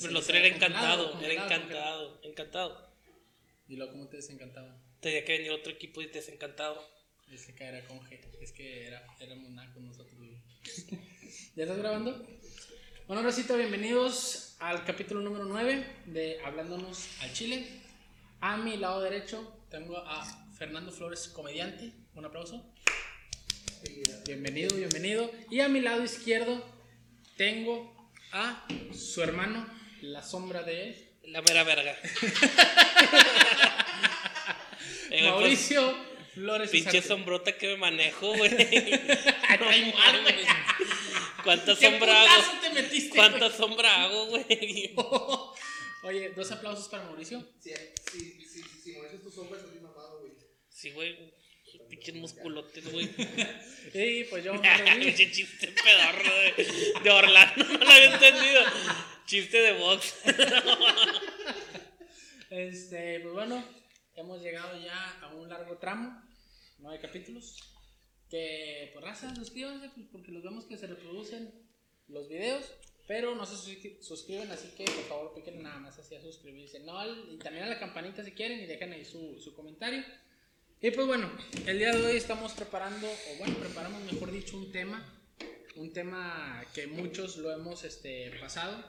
Pero otro estaba era encantado, congelado, era encantado, encantado. Y luego, ¿cómo te desencantaba? Tenía que venir otro equipo y desencantado. Es que era conge, es que era, éramos nacos nosotros. ¿Ya estás grabando? Bueno, Rosita, bienvenidos al capítulo número 9 de Hablándonos al Chile. A mi lado derecho tengo a Fernando Flores, comediante. Un aplauso. Bienvenido, bienvenido. Y a mi lado izquierdo tengo a su hermano, la sombra de La mera verga. Pues, Mauricio Flores. pinche Ugarte. sombrota que me manejo, güey. Ay, madre. ¿Cuánta ¿Qué sombra hago? te metiste, ¿Cuánta sombra hago, güey? Oye, dos aplausos para Mauricio. Si, si, si, si mueves tus sombras, estás bien mamado, güey. Sí, güey. Pinches musculotes, güey. Y pues yo, Pinche chiste pedorro de, de Orlando, no lo había entendido. Chiste de box. este, pues bueno, hemos llegado ya a un largo tramo, nueve capítulos. Que, pues raza, suscríbanse, pues, porque los vemos que se reproducen los videos, pero no se suscri- suscriben, así que por favor piquen nada más así a suscribirse. No, y también a la campanita si quieren y dejen ahí su, su comentario. Y pues bueno, el día de hoy estamos preparando, o bueno, preparamos mejor dicho un tema, un tema que muchos lo hemos este, pasado,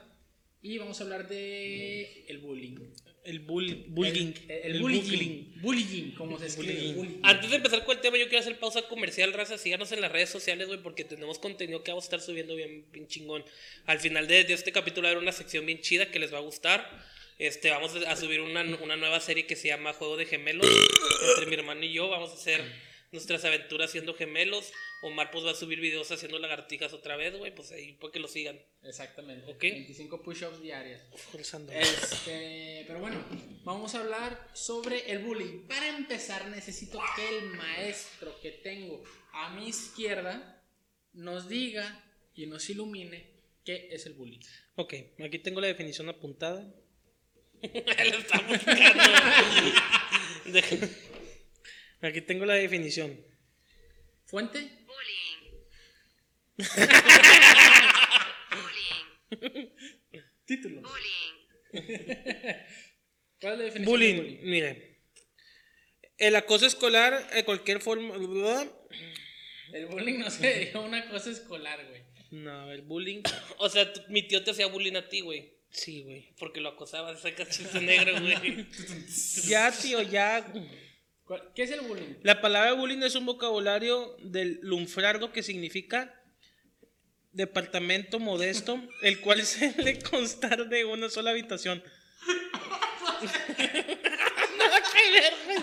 y vamos a hablar de el bullying. El bull, bullying. El, el bullying. Bullying, como se escribe. Bullying. bullying. Antes de empezar con el tema, yo quiero hacer pausa comercial, raza. Síganos en las redes sociales, güey, porque tenemos contenido que vamos a estar subiendo bien, bien chingón. Al final de, de este capítulo va a haber una sección bien chida que les va a gustar. Este, vamos a subir una, una nueva serie que se llama Juego de Gemelos. Entre mi hermano y yo vamos a hacer nuestras aventuras siendo gemelos. Omar pues va a subir videos haciendo lagartijas otra vez, güey, pues ahí para que lo sigan. Exactamente. Ok. 25 push-ups diarias. Forzando. Este, pero bueno, vamos a hablar sobre el bullying. Para empezar, necesito que el maestro que tengo a mi izquierda nos diga y nos ilumine qué es el bullying. Ok, aquí tengo la definición apuntada. Lo está buscando. Aquí tengo la definición. Fuente, Bullying. Bullying. título. Bullying. ¿Cuál es la definición? Bullying, de bullying? mire. El acoso escolar, de cualquier forma. El bullying no se diga una cosa escolar, güey. No, el bullying. O sea, mi tío te hacía bullying a ti, güey. Sí, güey. Porque lo acosaba, saca chiste negro, güey. ya, tío, ya. ¿Cuál- ¿Qué es el bullying? La palabra bullying es un vocabulario del lunfardo que significa departamento modesto, el cual se le constar de una sola habitación. Nada que ver, güey.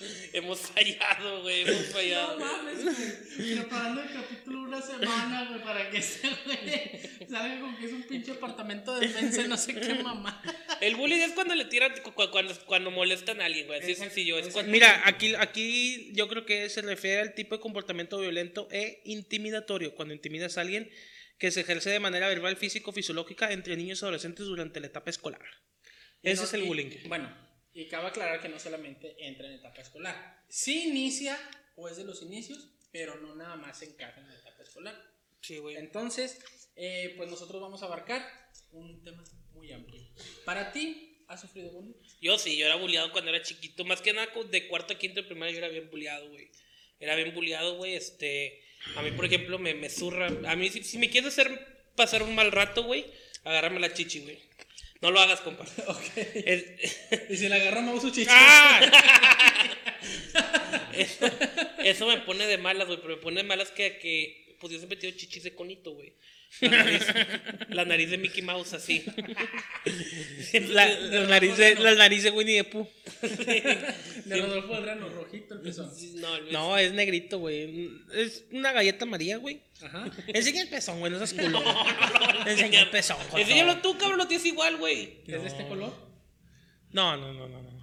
Hemos fallado, güey, hemos fallado. mames, güey. Preparando el capítulo una semana, güey, para que este güey salga con que es un pinche apartamento de defensa y no sé qué mamá. El bullying es cuando le tiran, cu- cu- cuando, cuando molestan a alguien, güey. Así es sencillo. Es cuando- mira, aquí, aquí yo creo que se refiere al tipo de comportamiento violento e intimidatorio. Cuando intimidas a alguien que se ejerce de manera verbal, físico, fisiológica entre niños y adolescentes durante la etapa escolar. Ese no- es el y- bullying. Bueno, y cabe aclarar que no solamente entra en etapa escolar. Sí inicia o es de los inicios, pero no nada más se encaja en la etapa escolar. Sí, güey. Entonces, eh, pues nosotros vamos a abarcar un tema muy amplio. Para ti, ¿has sufrido bullying? Yo sí, yo era bulleado cuando era chiquito. Más que nada de cuarto a quinto de primaria yo era bien bulleado, güey. Era bien bulleado, güey. Este, a mí, por ejemplo, me, me zurra. A mí, si, si me quieres hacer pasar un mal rato, güey, agárrame la chichi, güey. No lo hagas, compa. Ok. Es- Y si le agarramos su chicha. ¡Ah! eso, eso me pone de malas, güey, pero me pone de malas que, que pues yo siempre he tenido chichis de conito, güey. La nariz, la nariz de Mickey Mouse, así. La, la nariz de, la nariz de Winnie the Pooh. De Rodolfo del Reno, rojito el pezón. No, el- no, es negrito, güey. Es una galleta María, güey. Ajá. Enseña el pezón, güey, no seas culo. Enseña el pezón, por Enséñalo tú, cabrón, lo tienes igual, güey. ¿Es de este color? No, no, no, no, no.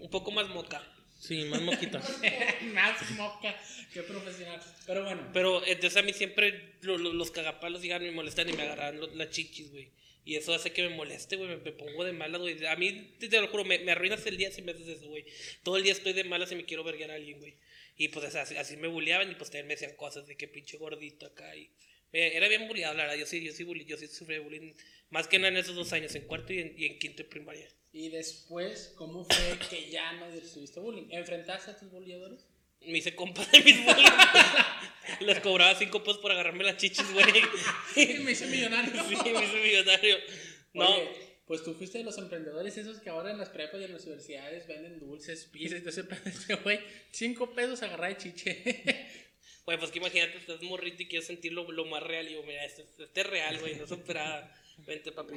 Un poco más moca. Sí, más moquita. Más moca. Qué profesional. Pero bueno. Pero entonces a mí siempre lo- lo- los cagapalos llegan y me molestan y me agarran las chichis, güey. Y eso hace que me moleste, güey. Me, me pongo de malas, güey. A mí, te, lo juro, me, me arruinas el día si me haces eso, güey. Todo el día estoy de malas y me quiero verguer a alguien, güey. Y pues así, así me bulleaban y pues también me decían cosas de que pinche gordito acá y Eh, era bien bulliado, la verdad. Yo sí, yo sí, yo sí sufrí bullying. Más que nada en esos dos años, en cuarto y en, y en quinto de primaria. Y después, ¿cómo fue que ya no recibiste bullying? ¿Enfrentaste a tus bulliadores? Me hice compa de mis bullies. Les cobraba cinco pesos por agarrarme las chichis, güey. me hice millonario. Sí, me hice millonario. No, Oye, pues tú fuiste de los emprendedores esos que ahora en las prepas y en las universidades venden dulces, pizzas y todo ese güey, cinco pesos agarrar de chiche. güey, pues que imagínate, estás morrito y quieres sentir lo, más real. Y yo, mira, este, este es real, güey, no es operada. Vente, papi.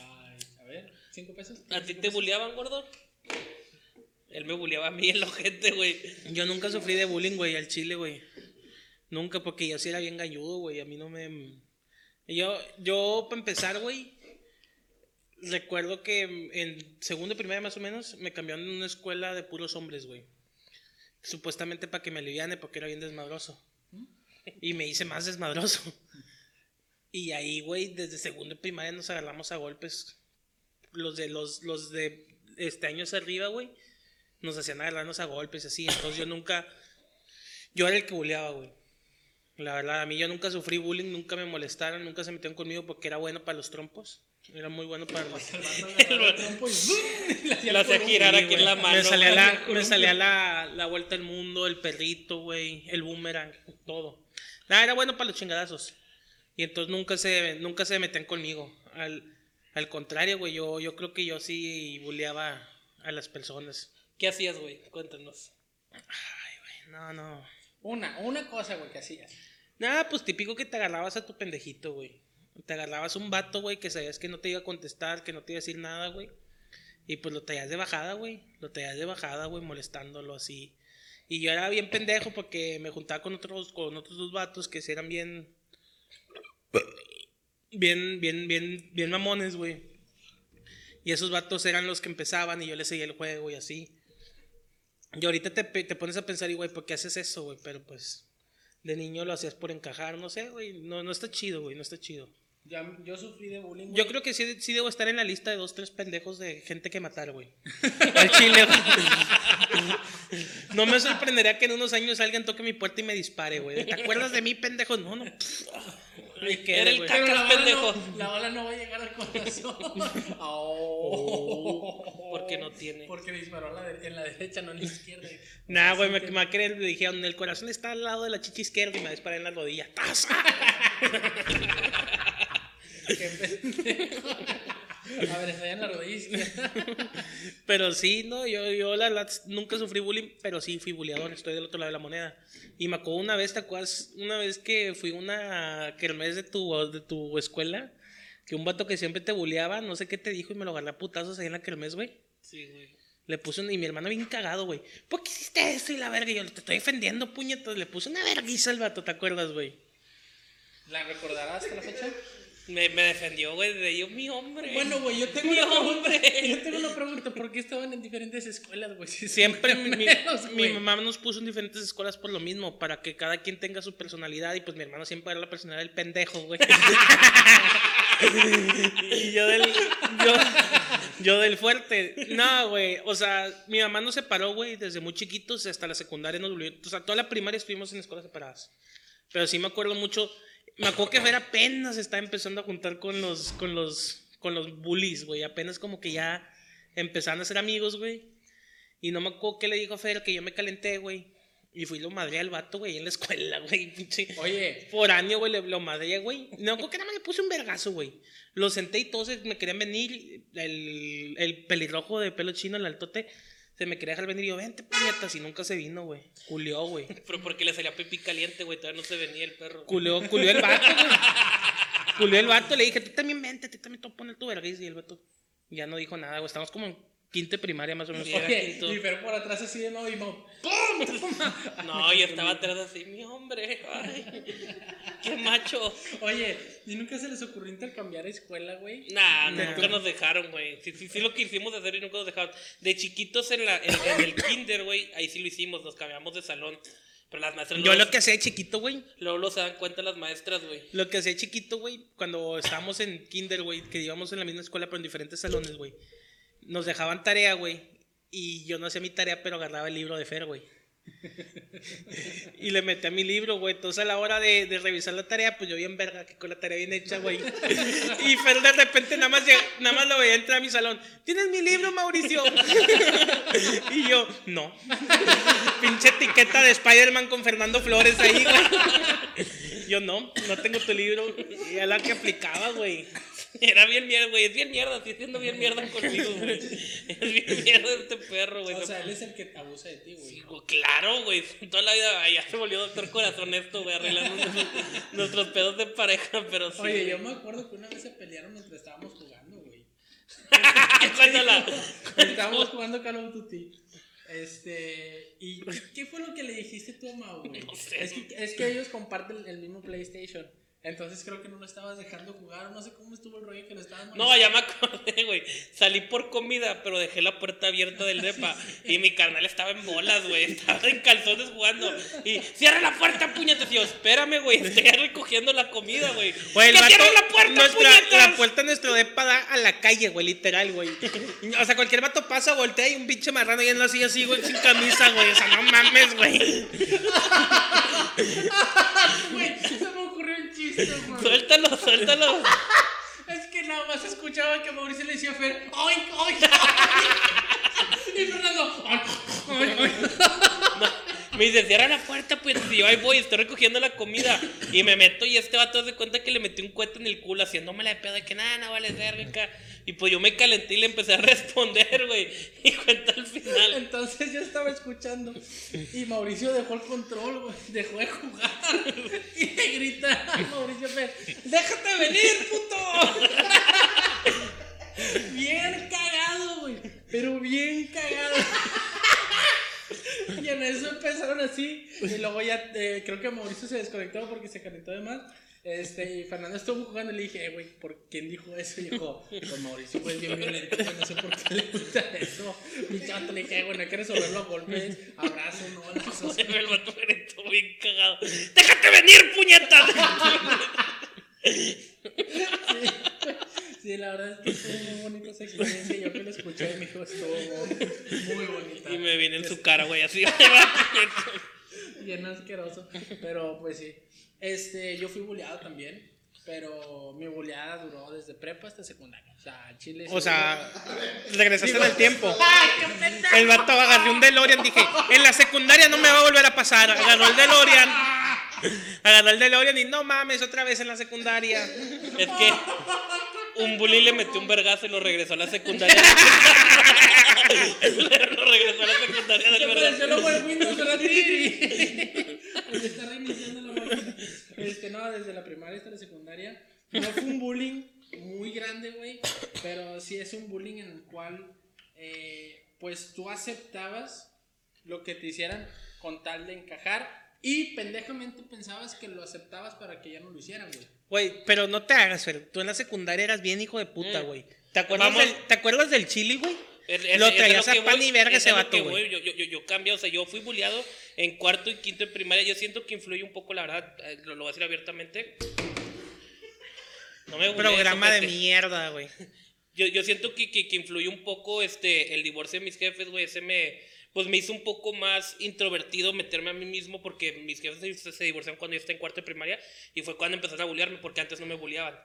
Ay, a ver, cinco pesos. ¿A ti te bulleaban, gordo? Él me bulleaba a mí en la gente, güey. Yo nunca sufrí de bullying, güey, al chile, güey. Nunca, porque yo sí era bien galludo, güey. A mí no me. Yo, yo para empezar, güey, recuerdo que en segundo y primaria más o menos me cambiaron en una escuela de puros hombres, güey. Supuestamente para que me aliviane porque era bien desmadroso. Y me hice más desmadroso. Y ahí, güey, desde segundo y primaria nos agarramos a golpes. Los de los, los de este años arriba, güey, nos hacían agarrarnos a golpes así. Entonces yo nunca. Yo era el que bulleaba, güey. La verdad, a mí yo nunca sufrí bullying, nunca me molestaron, nunca se metieron conmigo porque era bueno para los trompos. Era muy bueno para los. La hacía girar aquí en la mano. Me salía, la, me salía la, la vuelta al mundo, el perrito, güey, el boomerang, todo. Nada, era bueno para los chingadazos. Y entonces nunca se, nunca se metían conmigo. Al, al contrario, güey, yo, yo creo que yo sí bulleaba a las personas. ¿Qué hacías, güey? Cuéntanos. Ay, güey, no, no. Una, una cosa, güey, que hacías. Nada, pues típico que te agarrabas a tu pendejito, güey. Te agarrabas un vato, güey, que sabías que no te iba a contestar, que no te iba a decir nada, güey. Y pues lo traías de bajada, güey. Lo traías de bajada, güey, molestándolo así. Y yo era bien pendejo porque me juntaba con otros, con otros dos vatos que eran bien. Bien, bien, bien, bien mamones, güey. Y esos vatos eran los que empezaban y yo les seguía el juego y así. Y ahorita te, te pones a pensar, y güey, ¿por qué haces eso, güey? Pero pues, de niño lo hacías por encajar, no sé, güey. No, no está chido, güey, no está chido. Yo, yo sufrí de bullying. Yo creo que sí, sí debo estar en la lista de dos, tres pendejos de gente que matar, güey. Al chile, güey. No me sorprendería que en unos años alguien toque mi puerta y me dispare, güey. ¿Te acuerdas de mí, pendejo? No, no. Quede, Era el güey. caca. Pero la bala, pendejo. no, la bala no va a llegar al corazón. Oh. Porque no tiene. Porque disparó a la de- en la derecha, no en la izquierda. Nah, güey, me, me le dijeron, el corazón está al lado de la chicha izquierda y me disparar en la rodilla. ¡Tas! Qué pendejo. A ver, está en la rodilla. Pero sí, no, yo, yo la nunca sufrí bullying, pero sí fui bulleador, estoy del otro lado de la moneda. Y me acuerdo una vez, ¿te acuerdas? Una vez que fui a una kermés de tu, de tu escuela, que un vato que siempre te bulleaba, no sé qué te dijo y me lo agarré a putazos ahí en la kermés, güey. Sí, güey. Le puse un, y mi hermano bien cagado, güey. ¿Por qué hiciste eso y la verga? Y yo te estoy defendiendo, puñetas. Le puse una verguiza al vato, ¿te acuerdas, güey? ¿La recordarás hasta la fecha? Me, me defendió, güey, de yo, mi hombre. Bueno, güey, yo tengo Mi una pregunta. hombre. Yo tengo una pregunta. ¿Por qué estaban en diferentes escuelas, güey? Si Siempre son mi, mi- mamá nos puso en diferentes escuelas por lo mismo, para que cada quien tenga su personalidad y pues mi hermano siempre era la personalidad del pendejo, güey. y yo del, yo, yo del fuerte. No, güey, o sea, mi mamá nos separó, güey, desde muy chiquitos hasta la secundaria nos volvió, o sea, toda la primaria estuvimos en escuelas separadas. Pero sí me acuerdo mucho, me acuerdo que Fer apenas estaba empezando a juntar con los, con los, con los bullies, güey, apenas como que ya empezaron a ser amigos, güey. Y no me acuerdo qué le dijo a Fer que yo me calenté, güey. Y fui lo madré al vato, güey, en la escuela, güey. Oye, Foráneo, güey, le- lo madré, güey. No me acuerdo que nada más le puse un vergazo, güey. Lo senté y todos me querían venir. El, el pelirrojo de pelo chino, el altote, se me quería dejar venir. Y yo, vente, puñetas. Y nunca se vino, güey. Culeó, güey. Pero porque le salía pipí caliente, güey, todavía no se venía el perro. Culeó, culeó el vato, güey. Culeó el vato. Le dije, tú también vente, ti también te poner tu vergüenza. Y el vato ya no dijo nada, güey. Estamos como en quinta de primaria, más o menos. Oye, quinto. y por atrás así de nuevo y mo- No, yo estaba atrás así, mi hombre. Ay, qué macho. Oye, ¿y nunca se les ocurrió intercambiar escuela, güey? Nah, Nah. nunca nos dejaron, güey. Sí, sí, sí lo quisimos hacer y nunca nos dejaron. De chiquitos en, la, en, en el kinder, güey, ahí sí lo hicimos, nos cambiamos de salón. Pero las maestras Yo lo que hacía de chiquito, güey. luego lo se dan cuenta las maestras, güey. Lo que hacía chiquito, güey, cuando estábamos en kinder, güey, que íbamos en la misma escuela pero en diferentes salones, güey. Nos dejaban tarea, güey. Y yo no hacía mi tarea, pero agarraba el libro de Fer, güey. Y le metí a mi libro, güey. Entonces a la hora de, de revisar la tarea, pues yo bien verga, que con la tarea bien hecha, güey. Y Fer de repente nada más, llega- nada más lo veía entrar a mi salón. ¿Tienes mi libro, Mauricio? Y yo, no. Pinche etiqueta de Spider-Man con Fernando Flores ahí, güey. Yo no, no tengo tu libro. Y era la que aplicaba, güey. Era bien mierda, güey. Es bien mierda. Estoy siendo bien mierda conmigo, güey. Es bien mierda este perro, güey. O sea, él es el que abusa de ti, güey. Sí, Claro, güey. Toda la vida ay, ya se volvió doctor corazón esto, güey, arreglando nuestros, nuestros pedos de pareja, pero sí. Oye, yo me acuerdo que una vez se pelearon mientras estábamos jugando, güey. Cuéntala. Estábamos jugando Call of Duty. Este. ¿Y qué- qué fue lo que le dijiste tú a Mau, güey? No sé. Es, que, es que ellos comparten el mismo PlayStation. Entonces creo que no lo estabas dejando jugar. o No sé cómo estuvo el rollo que lo estabas No, ya me acordé, güey. Salí por comida, pero dejé la puerta abierta del depa. Y mi carnal estaba en bolas, güey. Estaba en calzones jugando. Y cierra la puerta, puñetas. Y yo, espérame, güey. Estoy recogiendo la comida, güey. Güey, el ¡Que vato- cierren la puerta, nuestra, puñetas! La puerta de nuestro depa da a la calle, güey, literal, güey. O sea, cualquier vato pasa, voltea y un pinche marrano ahí en la silla así, güey, sin camisa, güey. O sea, no mames, güey. Güey, se me ocurrió un chiste, güey. Suéltalo, suéltalo. Es que nada más escuchaba que Mauricio le decía a Fer, ¡ay, ay! Y Fernando, ¡ay, ay, ay! Me dice, cierra la puerta, pues. Yo ahí voy, estoy recogiendo la comida. Y me meto y este vato se cuenta que le metí un cohete en el culo, haciéndome la de pedo de que nada, no vale verga. acá. Y pues yo me calenté y le empecé a responder, güey. Y cuenta al final. Entonces yo estaba escuchando y Mauricio dejó el control, güey, dejó de jugar y le grita Mauricio ¡déjate venir, puto! Bien cagado, güey, pero bien cagado. Y en eso empezaron así y luego ya eh, creo que Mauricio se desconectó porque se calentó de más. Este, y Fernando estuvo jugando y le dije, "Eh, güey, ¿por quién dijo eso? Y dijo, pues Mauricio fue bien violento, no sé por qué le gusta eso. Mi chato le dije, "Eh, güey, no hay que resolverlo a golpes, abrazo, no, abrazos. El vato gritó bien cagado. ¡Déjate venir, puñetas! Sí, la verdad es que estuvo muy bonita esa experiencia. Yo que lo escuché, me dijo, estuvo muy, muy bonita. Y me viene en su cara, güey, así. Bien asqueroso. Pero pues sí. Este, yo fui bulleado también. Pero mi bulleada duró desde prepa hasta secundaria. O sea, Chile. O sea, regresaste en el tiempo. ¡Ay, qué pendejo! El vato agarré un DeLorean, dije, en la secundaria no me va a volver a pasar. Agarró el DeLorean. Agarró el DeLorean y no mames, otra vez en la secundaria. Es que un bully le metió un vergazo y lo regresó a la secundaria. lo regresó a la secundaria del vergazo. Pues está reiniciando la máquina. Este, no, desde la primaria hasta la secundaria. No fue un bullying muy grande, güey. Pero sí es un bullying en el cual, eh, pues tú aceptabas lo que te hicieran con tal de encajar. Y pendejamente pensabas que lo aceptabas para que ya no lo hicieran, güey. Güey, pero no te hagas, Fer. Tú en la secundaria eras bien hijo de puta, Mm. güey. ¿Te acuerdas, Vamos. del, ¿Te acuerdas del chili, güey? Lo traías a pan voy, y verga es ese vato, güey. Yo, yo, cambié, o sea, yo fui bulleado en cuarto y quinto de primaria. Yo siento que influye un poco, la verdad, eh, lo, lo voy a decir abiertamente. No me Programa de mierda, güey. Yo, yo siento que, que, que influye un poco este, el divorcio de mis jefes, güey. Ese me, pues me hizo un poco más introvertido meterme a mí mismo porque mis jefes se, se divorciaron cuando yo estaba en cuarto de primaria y fue cuando empezaron a bullearme porque antes no me bulleaban.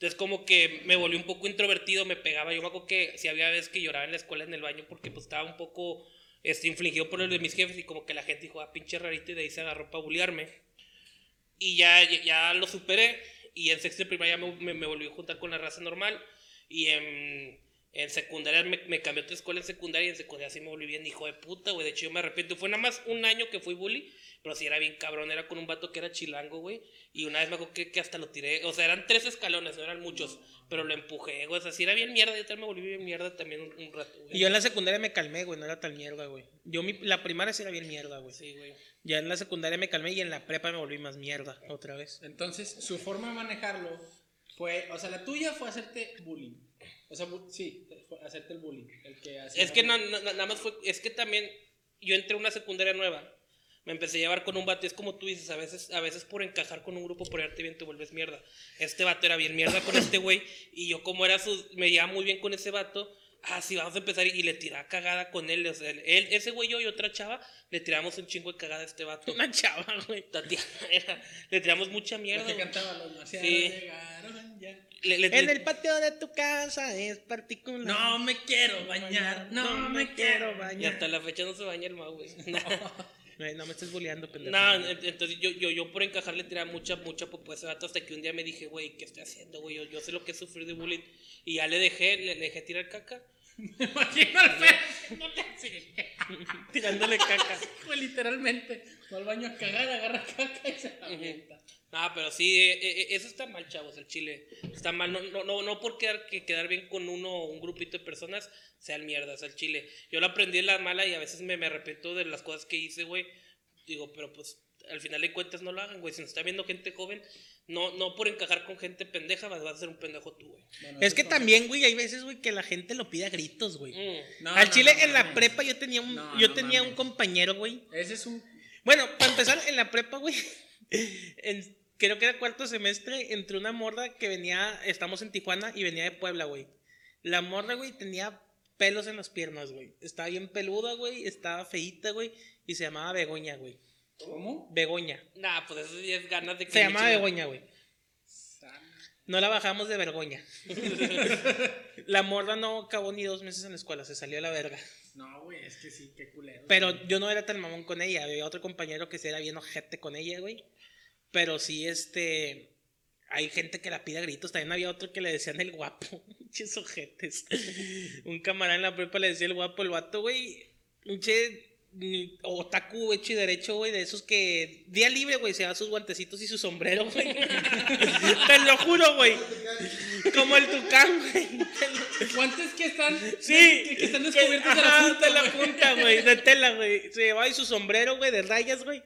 Entonces como que me volví un poco introvertido, me pegaba. Yo me acuerdo que si había veces que lloraba en la escuela en el baño porque pues estaba un poco este, infligido por el de mis jefes y como que la gente dijo, ah, pinche rarito y de ahí se agarró para bullearme. Y ya, ya, lo superé y en sexto de primaria me, me, me volví a juntar con la raza normal y en, en secundaria me, a otra escuela en secundaria y en secundaria sí me volví bien hijo de puta, güey. De hecho yo me arrepiento. Fue nada más un año que fui bully, pero sí era bien cabrón. Era con un vato que era chilango, güey. Y una vez me acuerdo que, que hasta lo tiré. O sea, eran tres escalones, no eran muchos. Pero lo empujé, güey. O sea, sí era bien mierda. Yo también me volví bien mierda también un, un rato, güey. Y yo en la secundaria me calmé, güey. No era tan mierda, güey. Yo mi, la primaria sí era bien mierda, güey. Sí, güey. Ya en la secundaria me calmé y en la prepa me volví más mierda otra vez. Entonces, su forma de manejarlo fue, o sea, la tuya fue hacerte bullying. O sea, sí, hacerte el bullying. El que hacía Es que no, no- nada más fue, es que también yo entré a una secundaria nueva, me empecé a llevar con un vato, y es como tú dices, a veces, a veces por encajar con un grupo, por llevarte bien, te vuelves mierda. Este vato era bien mierda con este güey, y yo como era su, me llevaba muy bien con ese vato, ah, sí, vamos a empezar. Y le tiraba cagada con él. O sea, él, ese güey yo y otra chava, le tiramos un chingo de cagada a este vato. Una chava, güey. Tatiana era- le tiramos mucha mierda. que güey. cantaba los marcianos Sí. llegaron ya. Le- le- En le- el patio de tu casa es particular. No me quiero bañar, no, me quiero Y bañar. hasta la fecha no se baña el Mau, güey. Güey, no me estés boleando, pendejo. No, en- entonces yo, yo, yo por encajar le tiraba mucha, mucha popó a ese vato hasta que un día me dije, güey, ¿qué estoy haciendo, güey? Yo, yo sé lo que es sufrir de bullying. Y ya le dejé, le, le dejé tirar caca. Me imagino al. No. Tirándole caca. Literalmente. Va al baño a cagar, agarra caca y se la avienta. No, pero sí, eh, eh, eso está mal, chavos, el chile. Está mal, no, no, no, no por quedar, que quedar bien con uno o un grupito de personas, sean mierdas el chile. Yo lo aprendí en la mala y a veces me, me arrepiento de las cosas que hice, güey. Digo, pero pues al final de cuentas no lo hagan, güey. Si nos está viendo gente joven, no, no por encajar con gente pendeja vas vas a ser un pendejo tú, güey. Bueno, Es que no- también, güey, hay veces, güey, que la gente lo pide a gritos, güey. Mm. No, Al no, chile, no en la prepa yo tenía un, No, yo no tenía mames. un compañero, güey. Ese es un. Bueno, para empezar, en la prepa, güey, en- creo que era cuarto semestre, entre una morra que venía, estamos en Tijuana y venía de Puebla, güey. La morra, güey, tenía pelos en las piernas, güey. Estaba bien peluda, güey, estaba feíta, güey, y se llamaba Begoña, güey. ¿Cómo? Begoña. Nah, pues eso sí es ganas de que. Se llamaba. Begoña, güey. No la bajamos de vergoña. la morra no acabó ni dos meses en la escuela, se salió a la verga. No, güey, es que sí, qué culero. Pero yo no era tan mamón con ella. Había otro compañero que se era bien ojete con ella, güey. Pero sí, este. Hay gente que la pide a gritos. También había otro que le decían el guapo. Pinches ojetes. Un camarada en la prepa le decía el guapo, el vato, güey. Pinche. Otaku hecho y derecho, güey, de esos que día libre, güey, se da sus guantecitos y su sombrero, güey. Te lo juro, güey. Como el tucán, güey. Guantes que están. Sí, Que, que están descubiertos de la ajá, punta. de la punta, güey, de tela, güey. Se llevaba ahí su sombrero, güey, de rayas, güey.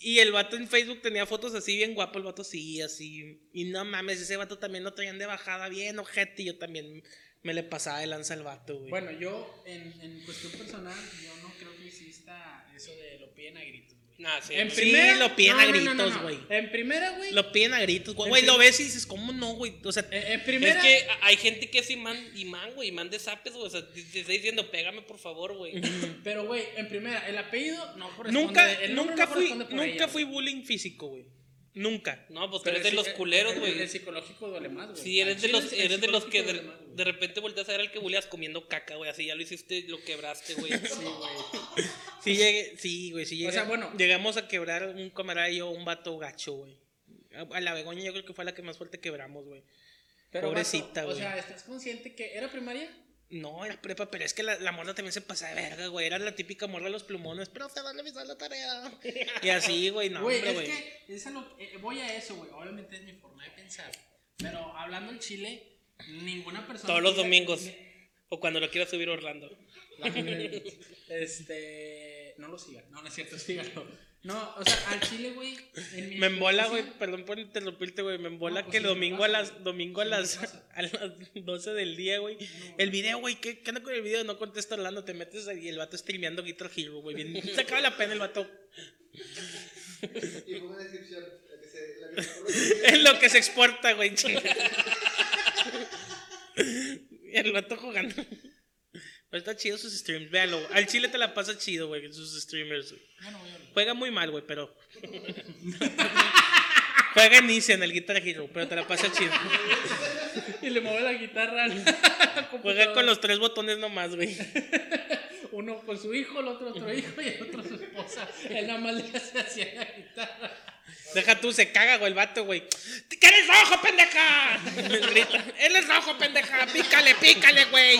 Y el vato en Facebook tenía fotos así bien guapo, el vato sí, así. Y no mames, ese vato también lo traían de bajada bien, ojete. Y yo también me le pasaba de lanza al vato, güey. Bueno, yo, en, en cuestión personal, yo no creo que exista eso de lo piden a gritos, sí. En Sí, primera, lo piden no, a no, no, no, gritos, no. güey. En primera, güey. Lo piden a gritos, güey. Lo ves y dices, ¿cómo no, güey? O sea, En, en Es primera. que hay gente que es imán, imán, güey, imán de zapes, güey. O sea, te, te está diciendo, pégame por favor, güey. Pero, güey, en primera, el apellido no corresponde. nunca, el nunca no fui, corresponde por nunca ella, fui bullying físico, güey. Nunca. No, pues eres de los el- culeros, el- güey. El psicológico duele más, güey. Sí, eres de los, el eres de los que de, repente volteas a ver al que bulleas comiendo caca, güey. Así ya lo hiciste, lo quebraste, güey. Sí, güey. Sí, llegué, sí, güey, sí llegué. O sea, bueno. Llegamos a quebrar un camarada y yo, un vato gacho, güey. A- la Begoña yo creo que fue la que más fuerte quebramos, güey. Pobrecita, vato, O güey. sea, ¿estás consciente que era primaria? No, era prepa, pero es que la, la morra también se pasa de verga, güey. Era la típica morra de los plumones, pero se van a avisar la tarea. Y así, güey, no, Güey, hombre, es güey. que es a lo- eh, voy a eso, güey. Obviamente es mi forma de pensar. Pero hablando en Chile, ninguna persona. Todos los domingos. O cuando lo quieras subir a Orlando. La- este. No lo sigan. No, no es cierto, síganlo. No, o sea, al Chile, güey. Me embola, güey, perdón por interrumpirte, güey. Me embola No, pues que el sí domingo pasa, a las domingo a Sí las a las 12 del día, güey. El video, güey, ¿qué, ¿qué anda con el video? No contesta Orlando, te metes ahí y el vato streameando Guitar Hero, güey. Bien, se acaba la pena el vato. Y pongo en la descripción. La que se, la que se acuerda Es lo que se exporta, güey. el vato jugando. Pero está chido sus streams, véanlo. Al chile te la pasa chido, güey, sus streamers. güey. Juega muy mal, güey, pero. Juega en Easy en el Guitar Hero, pero te la pasa chido. Y le mueve la guitarra al Juega con los tres botones nomás, güey. Uno con su hijo, el otro otro hijo y el otro su esposa. Él nada más le hace así a la guitarra. Deja tú, se caga, güey, el vato, güey. ¡Que eres rojo, pendeja! Grita. Él es rojo, pendeja. Pícale, pícale, güey.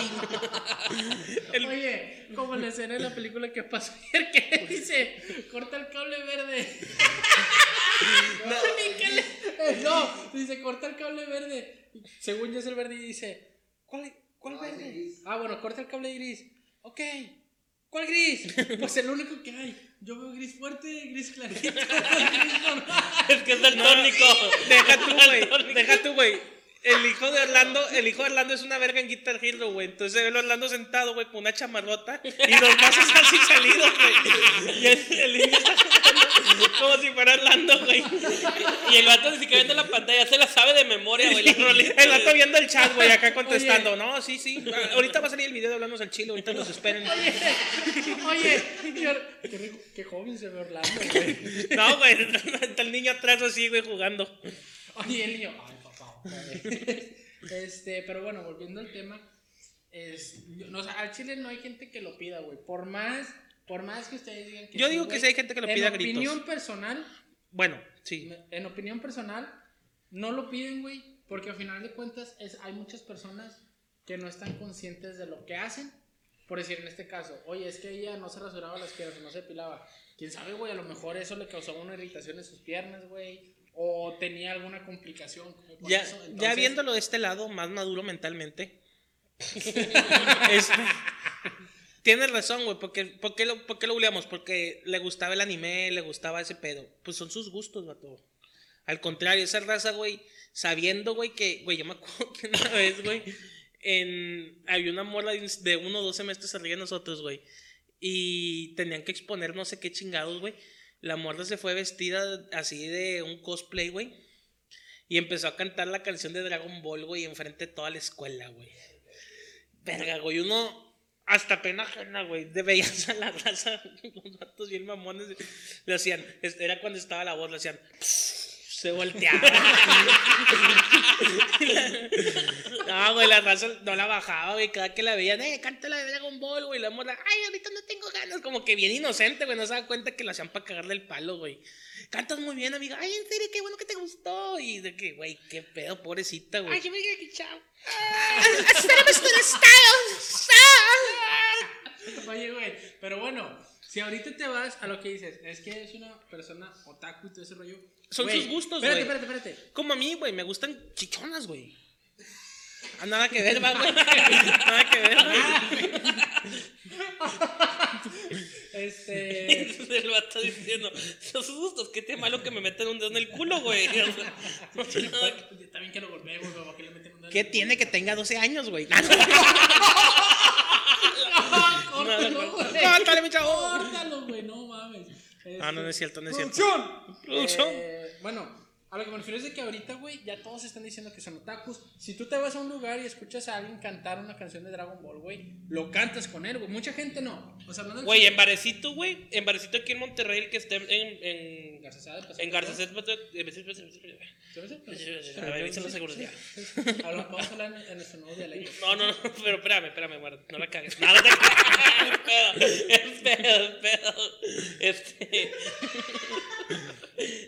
El- Oye, como la escena de la película que pasó ayer que dice, corta el cable verde. no, pícale. No, dice, corta el cable verde. Según yo es el verde y dice, ¿cuál, cuál No, el verde? Ah, bueno, corta el cable gris. Ok. ¿Cuál gris? Pues el único que hay. Yo veo gris fuerte, gris clarito, gris normal. Es que es daltónico. Deja tú, güey. Deja tú, güey. El hijo de Orlando, el hijo de Orlando es una verga en Guitar Hero, güey. Entonces se ve el Orlando sentado, güey, con una chamarrota y dos vasos así salidos, güey. Y el, el niño está jugando como si fuera Orlando, güey. Y el vato ni siquiera viendo la pantalla, se la sabe de memoria, güey. El vato viendo el chat, güey, acá contestando. No, sí, sí. Ahorita va a salir el video de Hablamos al Chile, ahorita los esperen. Oye, señor, qué, rico- qué joven se ve Orlando, güey. No, güey, está el niño atrás así, güey, jugando. Oye, el niño, ay, Este, pero bueno, volviendo al tema, es, no, o sea, al chile no hay gente que lo pida, güey. Por más, por más que ustedes digan que Yo sí, digo que sí hay gente que lo pida a En gritos. opinión personal, Bueno, sí. en opinión personal, no lo piden, güey, porque al final de cuentas es, hay muchas personas que no están conscientes de lo que hacen. Por decir, en este caso, oye, es que ella no se rasuraba las piernas, no se pilaba. Quién sabe, güey, a lo mejor eso le causó una irritación en sus piernas, güey. O tenía alguna complicación. Ya, eso. ya Entonces, viéndolo de este lado, más maduro mentalmente. es- Tienes razón, güey. ¿Por qué, por, qué lo, por qué lo buleamos? Porque le gustaba el anime, le gustaba ese pedo. Pues son sus gustos, vato. Al contrario, esa raza, güey, sabiendo, güey, que, güey, yo me acuerdo que una vez, güey, en, había una morra de uno o dos semestres arriba de nosotros, güey, y tenían que exponer no sé qué chingados, güey. La morra se fue vestida así de un cosplay, güey, y empezó a cantar la canción de Dragon Ball, güey, enfrente de toda la escuela, güey. Verga, güey, uno hasta pena ajena, güey. De veías a la raza, los vatos bien mamones, le hacían, era cuando estaba la voz, le hacían, se volteaba. no, güey, la raza no la bajaba, güey. Cada que la veían, eh, canta la de Dragon Ball, güey. La morra, ay, ahorita no tengo ganas. Como que bien inocente, güey. No se da cuenta que lo hacían para cagarle el palo, güey. Cantas muy bien, amiga. Ay, en serio, qué bueno que te gustó. Y de que, güey, qué pedo, pobrecita, güey. Ay, yo me quedé aquí, chao. Oye, güey, pero bueno, si ahorita te vas a lo que dices, es que es una persona otaku y todo ese rollo. Son sus gustos, Espérate, güey. espérate, espérate. Como a mí, güey, me gustan chichonas, güey. Ah, nada que ver, va, güey. Nada que ver, güey. Este. El vato diciendo, son sus gustos, qué malo que me meten un dedo en el culo, güey. O sea, no que- También que lo golpee, güey, ¿para qué le meten un dedo? ¿Qué tiene que tenga 12 años, güey? Córtalo, güey. Córtale, mi chavo. Córtalo, güey, no mames. Ah, no, no es cierto, no es cierto. ¡Producción! Producción. Eh, bueno, a lo que me refiero es de que ahorita, güey, ya todos están diciendo que son otakus. Si tú te vas a un lugar y escuchas a alguien cantar una canción de Dragon Ball, güey, lo cantas con él, güey. Mucha gente no. O sea, en Güey, en Barecito, güey. En Barecito aquí en Monterrey, el que esté en. En, Garza Sada, Paseo en Colón. Garcés. ¿Se me hace? A ver, la seguridad. Vamos a hablar en, en nuestro nuevo dialecto. No, no, no, pero espérame, espérame, guarda, no la cagues. No, no te cagues. Es pedo, es pedo, es pedo. Este.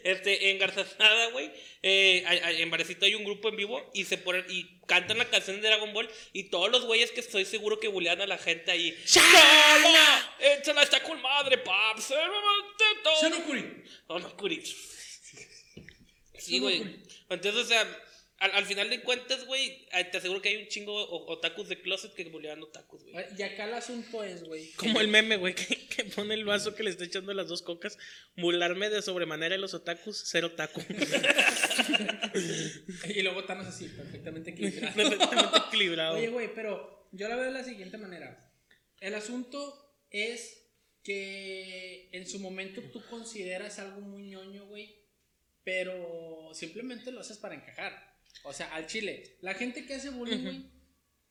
Este, en Garzazada, güey. Eh, en Barecito hay un grupo en vivo y se ponen y cantan la canción de Dragon Ball y todos los güeyes que estoy seguro que bulean a la gente ahí. ¡Shala! ¡Échala está con madre, pap! ¡Se me mete todo! Shonokuri. No, no, Curi. Sí, güey. Entonces, o sea, al, al final de cuentas, güey, eh, te aseguro que hay un chingo otakus de closet que bulean otakus, güey. Y acá el asunto es, güey. Como el meme, güey, que, que pone el vaso que le está echando las dos cocas. Burlarme de sobremanera de los otakus, cero otaku. Y luego Thanos así, perfectamente equilibrado. Perfectamente equilibrado. Oye, güey, pero yo la veo de la siguiente manera. El asunto es que en su momento tú consideras algo muy ñoño, güey, pero simplemente lo haces para encajar. O sea, al chile, la gente que hace bullying, güey,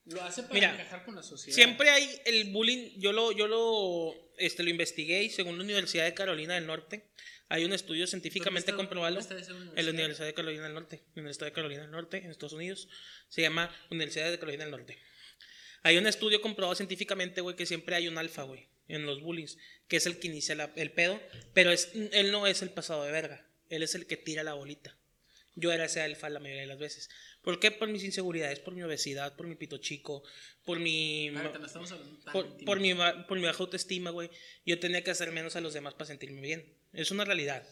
lo hace para Mira, encajar con la sociedad. Siempre hay el bullying, yo lo, yo lo, este, lo investigué y según la Universidad de Carolina del Norte, hay un estudio científicamente ¿Dónde está- comprobado en la universidad? Universidad de Carolina del Norte, en el estado de Carolina del Norte, en Estados Unidos, se llama Universidad de Carolina del Norte. Hay un estudio comprobado científicamente, güey, que siempre hay un alfa, güey, en los bullies, que es el que inicia la- el pedo, pero es, él no es el pasado de verga, él es el que tira la bolita. Yo era ese alfa la mayoría de las veces. ¿Por qué? Por mis inseguridades, por mi obesidad, por mi pito chico, por mi... Tan Por, por mi, por mi baja autoestima, güey. Yo tenía que hacer menos a los demás para sentirme bien. Es una realidad.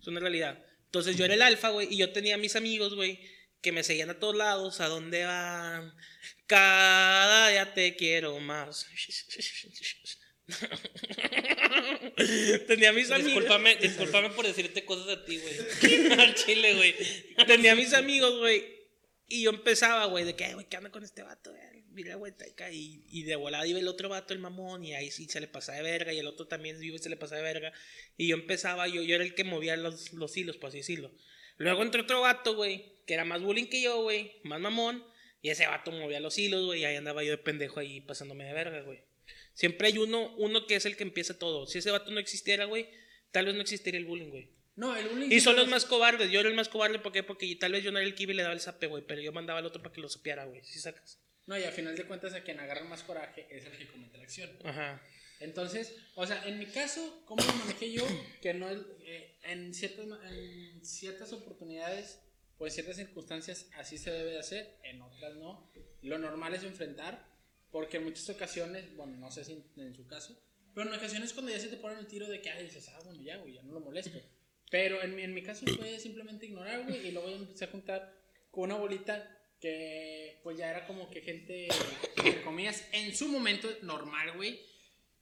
Es una realidad. Entonces yo era el alfa, güey, y yo tenía mis amigos, güey, que me seguían a todos lados. ¿A dónde van? Cada día te quiero más. tenía mis amigos. Discúlpame, discúlpame por decirte cosas a ti, güey. Al chile, güey. Tenía mis amigos, güey. Y yo empezaba, güey, de que, "Eh, güey, ¿qué anda con este vato? Eh, Mira, güey, está acá", y, y de volada iba el otro vato, el mamón, y ahí sí se le pasaba de verga, y el otro también iba y se le pasaba de verga. Y yo empezaba, yo, yo era el que movía los, los hilos, por así decirlo. Luego entró otro vato, güey, que era más bullying que yo, güey, más mamón, y ese vato movía los hilos, güey, y ahí andaba yo de pendejo ahí pasándome de verga, güey. Siempre hay uno, uno que es el que empieza todo. Si ese vato no existiera, güey, tal vez no existiría el bullying, güey. No, el bullying. Y son los es- más cobardes. Yo era el más cobarde, ¿por qué? Porque tal vez yo no era el que iba y le daba el zape, güey. Pero yo mandaba al otro para que lo sapeara, güey. ¿Sí sacas? No, y a final de cuentas, a quien agarra más coraje es el que comete la acción. Ajá. Entonces, o sea, en mi caso, ¿cómo lo manejé yo? Que no es, eh, en, ciertas, en ciertas oportunidades, pues ciertas circunstancias, así se debe de hacer, en otras no. Lo normal es enfrentar, porque en muchas ocasiones, bueno, no sé si en su caso, pero en ocasiones cuando ya se te ponen el tiro de que, ah, dices, ah, bueno, ya, güey, ya no lo molesto. Pero en mi, en mi caso fue simplemente ignorar, güey, y luego yo empecé a juntar con una bolita que, pues ya era como que gente, entre comillas, en su momento normal, güey.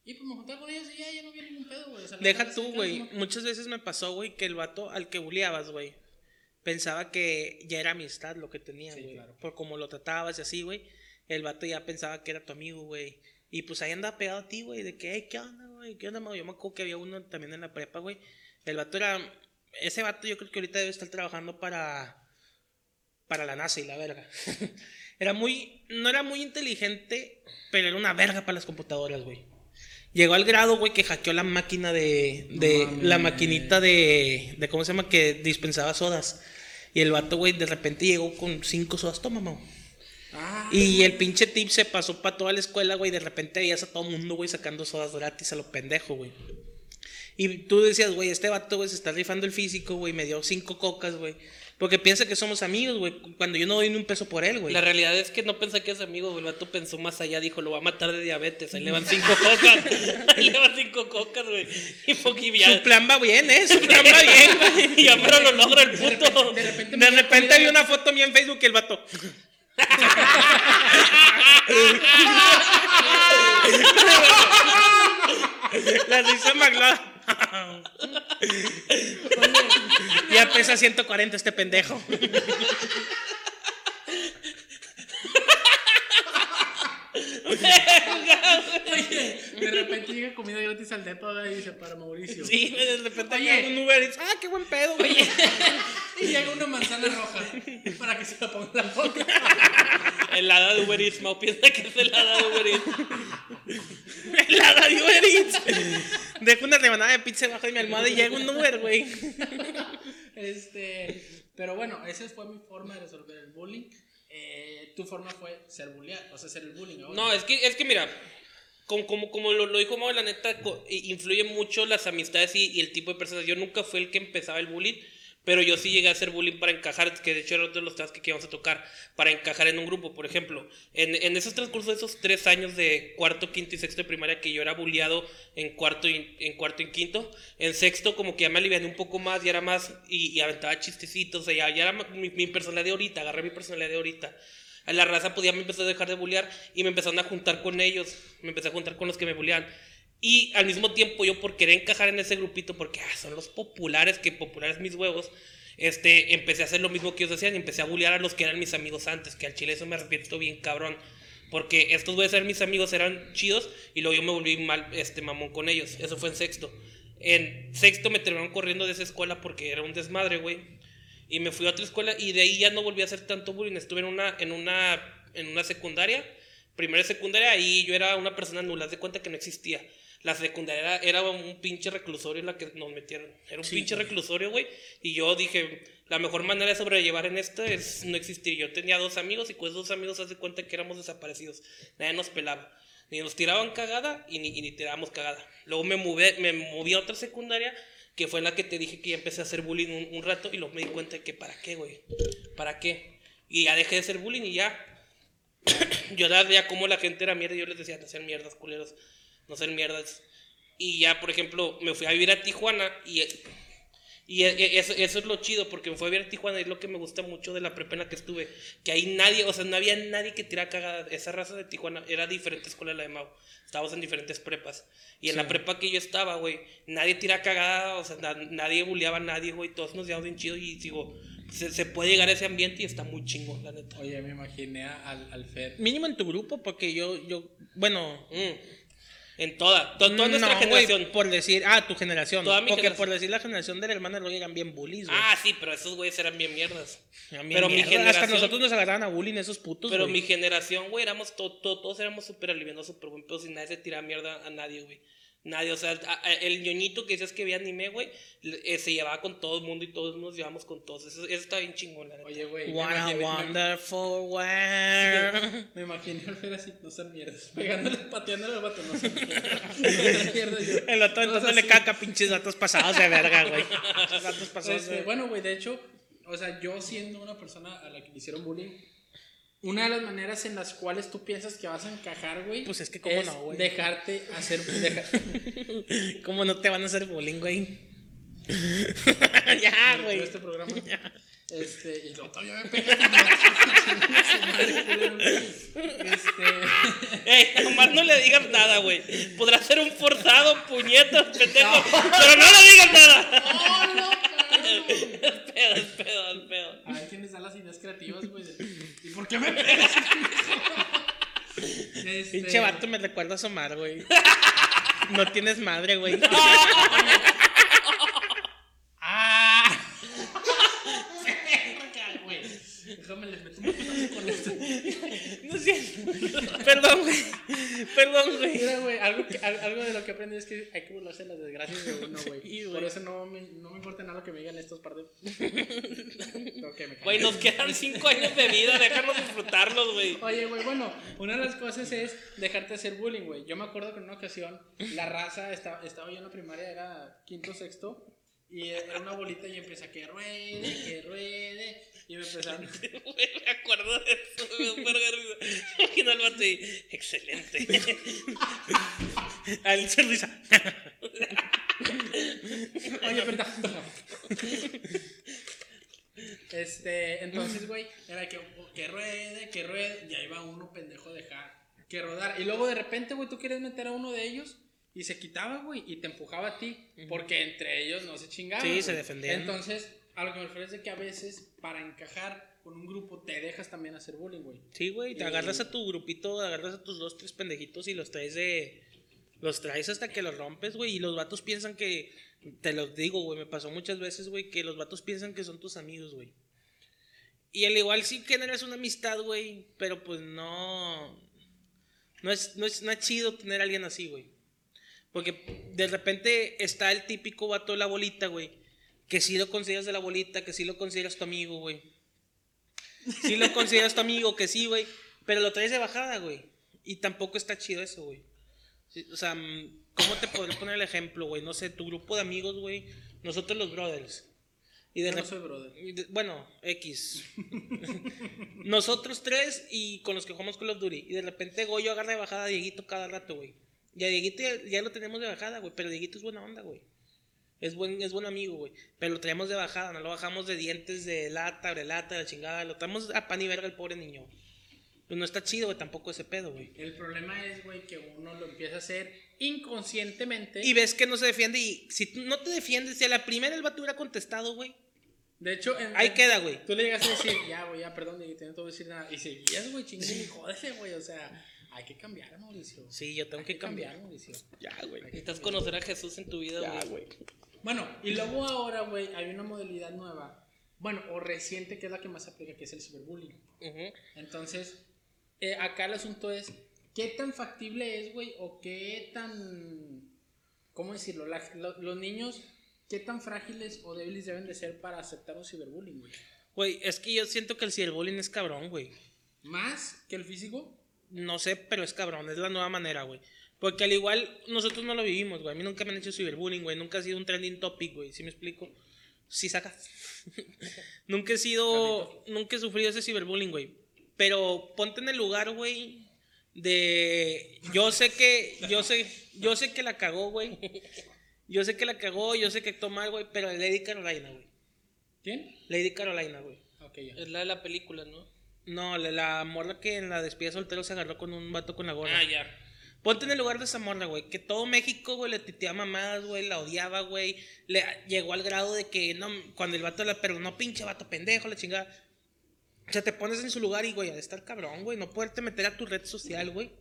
Y pues me juntaba con ellos y ya, ya no había ningún pedo, güey. O sea, Deja tú, sí, güey. como- Muchas veces me pasó, güey, que el vato al que bulleabas, güey, pensaba que ya era amistad lo que tenían, Sí, güey. claro. Por como lo tratabas y así, güey. El vato ya pensaba que era tu amigo, güey. Y pues ahí andaba pegado a ti, güey, de que, hey, ¿qué onda, güey? ¿Qué onda, mo?" Yo me acuerdo que había uno también en la prepa, güey. El vato era. Ese vato yo creo que ahorita debe estar trabajando para. Para la NASA y la verga. era muy. No era muy inteligente, pero era una verga para las computadoras, güey. Llegó al grado, güey, que hackeó la máquina de. de la maquinita de, de. ¿Cómo se llama? Que dispensaba sodas. Y el vato, güey, de repente llegó con cinco sodas. Toma, mamá. Ah, Y el pinche tip se pasó para toda la escuela, güey. De repente veías a todo mundo, güey, sacando sodas gratis a lo pendejo, güey. Y tú decías, güey, este vato, güey, se está rifando el físico, güey. Me dio cinco cocas, güey. Porque piensa que somos amigos, güey. Cuando yo no doy ni un peso por él, güey. La realidad es que no pensé que es amigo, güey. El vato pensó más allá, dijo, lo va a matar de diabetes. Ahí le van cinco cocas. Ahí le van cinco cocas, güey. Y poquito ya. Su plan va bien, ¿eh? Su plan va bien, güey. ya, pero lo logra el puto. de repente, De repente vi una foto mía en Facebook y el vato. La risa maglada. ya pesa 140 este pendejo. Oye, de repente llega comida gratis al depo y dice para Mauricio. Sí, de repente llega un Uber y dice, ah, qué buen pedo, güey. Y llega una manzana roja para que se la ponga en la boca. El hada de Uber Eats, Mau piensa que es el hada de Uber Eats. Helada de Uber Eats. Dejo una rebanada de pizza debajo de mi almohada y llega un Uber, güey. Este, pero bueno, esa fue mi forma de resolver el bullying. Eh, tu forma fue ser bulleado, o sea, ser el bullying. No, es que, es que mira, como, como, como lo, lo dijo Mau, la neta, influye mucho las amistades y, y el tipo de personas. Yo nunca fui el que empezaba el bullying, pero yo sí llegué a hacer bullying para encajar, que de hecho era otro de los temas que íbamos a tocar, para encajar en un grupo, por ejemplo. En, en esos transcurso de esos tres años de cuarto, quinto y sexto de primaria, que yo era bulleado en cuarto y, en cuarto y quinto, en sexto como que ya me aliviané un poco más, ya era más, y, aventaba chistecitos, o sea, ya, era mi, personalidad de ahorita, agarré mi personalidad de ahorita. La raza podía me empezó a dejar de bullear y me empezaron a juntar con ellos, me empecé a juntar con los que me bulleaban. Y al mismo tiempo yo por querer encajar en ese grupito, porque ah, son los populares, que populares mis huevos, este, empecé a hacer lo mismo que ellos hacían y empecé a bullear a los que eran mis amigos antes, que al chile eso me arrepiento bien cabrón. Porque estos güeyes eran mis amigos, eran chidos, y luego yo me volví mal, este, mamón con ellos. Eso fue en sexto. En sexto me terminaron corriendo de esa escuela porque era un desmadre, güey. Y me fui a otra escuela y de ahí ya no volví a hacer tanto bullying. Estuve en una, en una, en una secundaria, primera y secundaria, ahí yo era una persona nula, de cuenta que no existía. La secundaria era, un pinche reclusorio en la que nos metieron. Era un pinche reclusorio, güey. Y yo dije, la mejor manera de sobrellevar en esto es no existir. Yo tenía dos amigos y con esos dos amigos haz de cuenta que éramos desaparecidos. Nadie nos pelaba. Ni nos tiraban cagada y ni, y ni tirábamos cagada. Luego me moví, me moví a otra secundaria que fue en la que te dije que ya empecé a hacer bullying un, un rato y luego me di cuenta de que para qué, güey. ¿Para qué? Y ya dejé de hacer bullying y ya. yo ya veía cómo la gente era mierda y yo les decía, no sean mierdas, culeros. No sean mierdas. Y ya, por ejemplo, me fui a vivir a Tijuana y, y e- eso, eso es lo chido porque me fui a vivir a Tijuana y es lo que me gusta mucho de la prepa en la que estuve. Que ahí nadie, o sea, no había nadie que tirara cagada. Esa raza de Tijuana era diferente escuela de la de Mau. Estábamos en diferentes prepas. Y en la prepa que yo estaba, güey, nadie tira cagada, o sea, na- nadie bulleaba a nadie, güey. Todos nos llevamos bien chido y digo, se, se puede llegar a ese ambiente y está muy chingón, la neta. Oye, me imaginé al, al Fer. Mínimo en tu grupo, porque yo, yo, bueno, Mm. En toda, to- toda nuestra no, generación. por decir, ah, tu generación. Toda mi porque generación. por decir la generación del hermano de Roy eran bien bullies, güey. Ah, sí, pero esos güeyes eran bien mierdas. Eran bien pero mi mierda, generación- Hasta nosotros nos agarraban a bullying esos putos, Pero güey. mi generación, güey, éramos to- to- todos éramos súper alivianos, súper buen pedo, sin nadie se tiraba mierda a nadie, güey. Nadie, o sea, el ñoñito que decías que veía anime, güey, eh, se llevaba con todo el mundo y todos nos llevamos con todos. Eso, eso está bien chingón, la neta. Oye, güey. me What a imaginé- me- wonderful world. Me imaginé al Fer así, no sean mierdas. Pegándole, pateándole al vato, no sean mierdas. No sean mierdas, yo. El vato entonces le caca, pinches datos pasados de verga, güey. Datos pasados Este, de bueno, güey, de hecho, o sea, yo siendo una persona a la que le hicieron bullying, una de las maneras en las cuales tú piensas que vas a encajar, güey, Pues es que cómo es no, güey. dejarte hacer, deja- ¿Cómo no te van a hacer bullying, güey? ya, güey. este programa. Este, y todavía me pegan. este, Ey, nomás no le digas nada, güey. Podrá ser un forzado, puñetas, pendejo, pero no le digas nada. ¡Oh, no, cabrón! Es pedo, es pedo, es pedo. A ver quién les da las ideas creativas, güey. ¿Y por qué me pegas? Este, Pinche vato me recuerda a Somar, güey. No tienes madre, güey. ¡Ah! Verga, güey. Déjame les meto un putazo con esto. No sé. Perdón, güey. Perdón, güey. Mira, güey, algo, de lo que aprendí es que hay que burlarse de las desgracias de uno, güey. Sí. Por eso no me, no me importa nada lo que me digan estos par de. Güey, nos quedan cinco años de vida, déjanos disfrutarlos, güey. Oye, güey, bueno, una de las cosas es dejarte hacer bullying, güey. Yo me acuerdo que en una ocasión la raza, estaba, estaba yo en la primaria, era quinto, sexto, y era una bolita y empecé a que ruede, que ruede, y me empezaron... Güey, me acuerdo de eso, me dio verga risa. Imagino al vato y, excelente. Al sonrisa. Oye, perdón. Este, entonces, güey, era que, que ruede, que ruede, y ahí va uno pendejo a dejar que rodar. Y luego de repente, güey, tú quieres meter a uno de ellos y se quitaba, güey, y te empujaba a ti, porque entre ellos no se chingaban. Sí, se defendían. Entonces, a lo que me refiero es de que a veces, para encajar con un grupo, te dejas también hacer bullying, güey. Sí, güey. Te agarras a tu grupito, agarras a tus dos, tres pendejitos y los traes de. Los traes hasta que los rompes, güey. Y los vatos piensan que. Te lo digo, güey. Me pasó muchas veces, güey, que los vatos piensan que son tus amigos, güey. Y al igual sí generas una amistad, güey. Pero pues no. No es, no, es, no es chido tener a alguien así, güey. Porque de repente está el típico vato de la bolita, güey. Que sí lo consideras de la bolita, que sí lo consideras tu amigo, güey. Sí lo consideras tu amigo, que sí, güey. Pero lo traes de bajada, güey. Y tampoco está chido eso, güey. Sí, o sea, mm, ¿cómo te podré poner el ejemplo, güey? No sé, tu grupo de amigos, güey. Nosotros los brothers. Y de no soy brother. de- bueno, X. Nosotros tres y con los que jugamos Call of Duty. Y de repente Goyo agarra de bajada a Dieguito cada rato, güey. Y a Dieguito ya, ya lo tenemos de bajada, güey. Pero Dieguito es buena onda, güey. Es buen, es buen amigo, güey. Pero lo traemos de bajada, no lo bajamos de dientes de lata, de lata, de chingada. Lo traemos a pan y verga el pobre niño. Pues no está chido, güey, tampoco ese pedo, güey. El problema es, güey, que uno lo empieza a hacer inconscientemente. Y ves que no se defiende y si tú no te defiendes, si a la primera el vato hubiera contestado, güey. De hecho, en- Ahí en- queda, güey. Tú le llegas a decir, ya, güey, ya, perdón, y no te voy a decir nada. Y seguías, güey, chingón y jódese, güey. O sea, hay que cambiar, Mauricio. Sí, yo tengo Hay que cambiar. Mauricio. Ya, güey. Necesitas conocer a Jesús en tu vida, Ya, güey. güey. Bueno, y luego ahora, güey, hay una modalidad nueva. Bueno, o reciente, que es la que más aplica, que es el ciberbullying. Ujú. Entonces, eh, acá el asunto es, ¿qué tan factible es, güey? O qué tan, ¿cómo decirlo? La- lo- los niños, ¿qué tan frágiles o débiles deben de ser para aceptar un ciberbullying, güey? Güey, es que yo siento que el ciberbullying es cabrón, güey. ¿Más que el físico? No sé, pero es cabrón, es la nueva manera, güey. Porque al igual nosotros no lo vivimos, güey. A mí nunca me han hecho ciberbullying, güey. Nunca ha sido un trending topic, güey. ¿Sí me explico? Sí, saca. nunca he sido. Nunca he sufrido ese ciberbullying, güey. Pero ponte en el lugar, güey. De. Yo sé que. Yo sé. Yo sé que la cagó, güey. Yo sé que la cagó, yo sé que actuó mal, güey. Pero Lady Carolina, güey. ¿Quién? Lady Carolina, güey. Ok, ya. Es la de la película, ¿no? No, la, la morra que en la despedida soltero se agarró con un vato con la gorra. Ah, ya. Ponte en el lugar de esa morra, güey. Que todo México, güey, le titeaba mamadas, güey. La odiaba, güey. Le llegó al grado de que, no, cuando el vato la perdonó, pinche vato pendejo, la chingada. O sea, te pones en su lugar y, güey, ha de estar cabrón, güey. No poderte meter a tu red social, güey.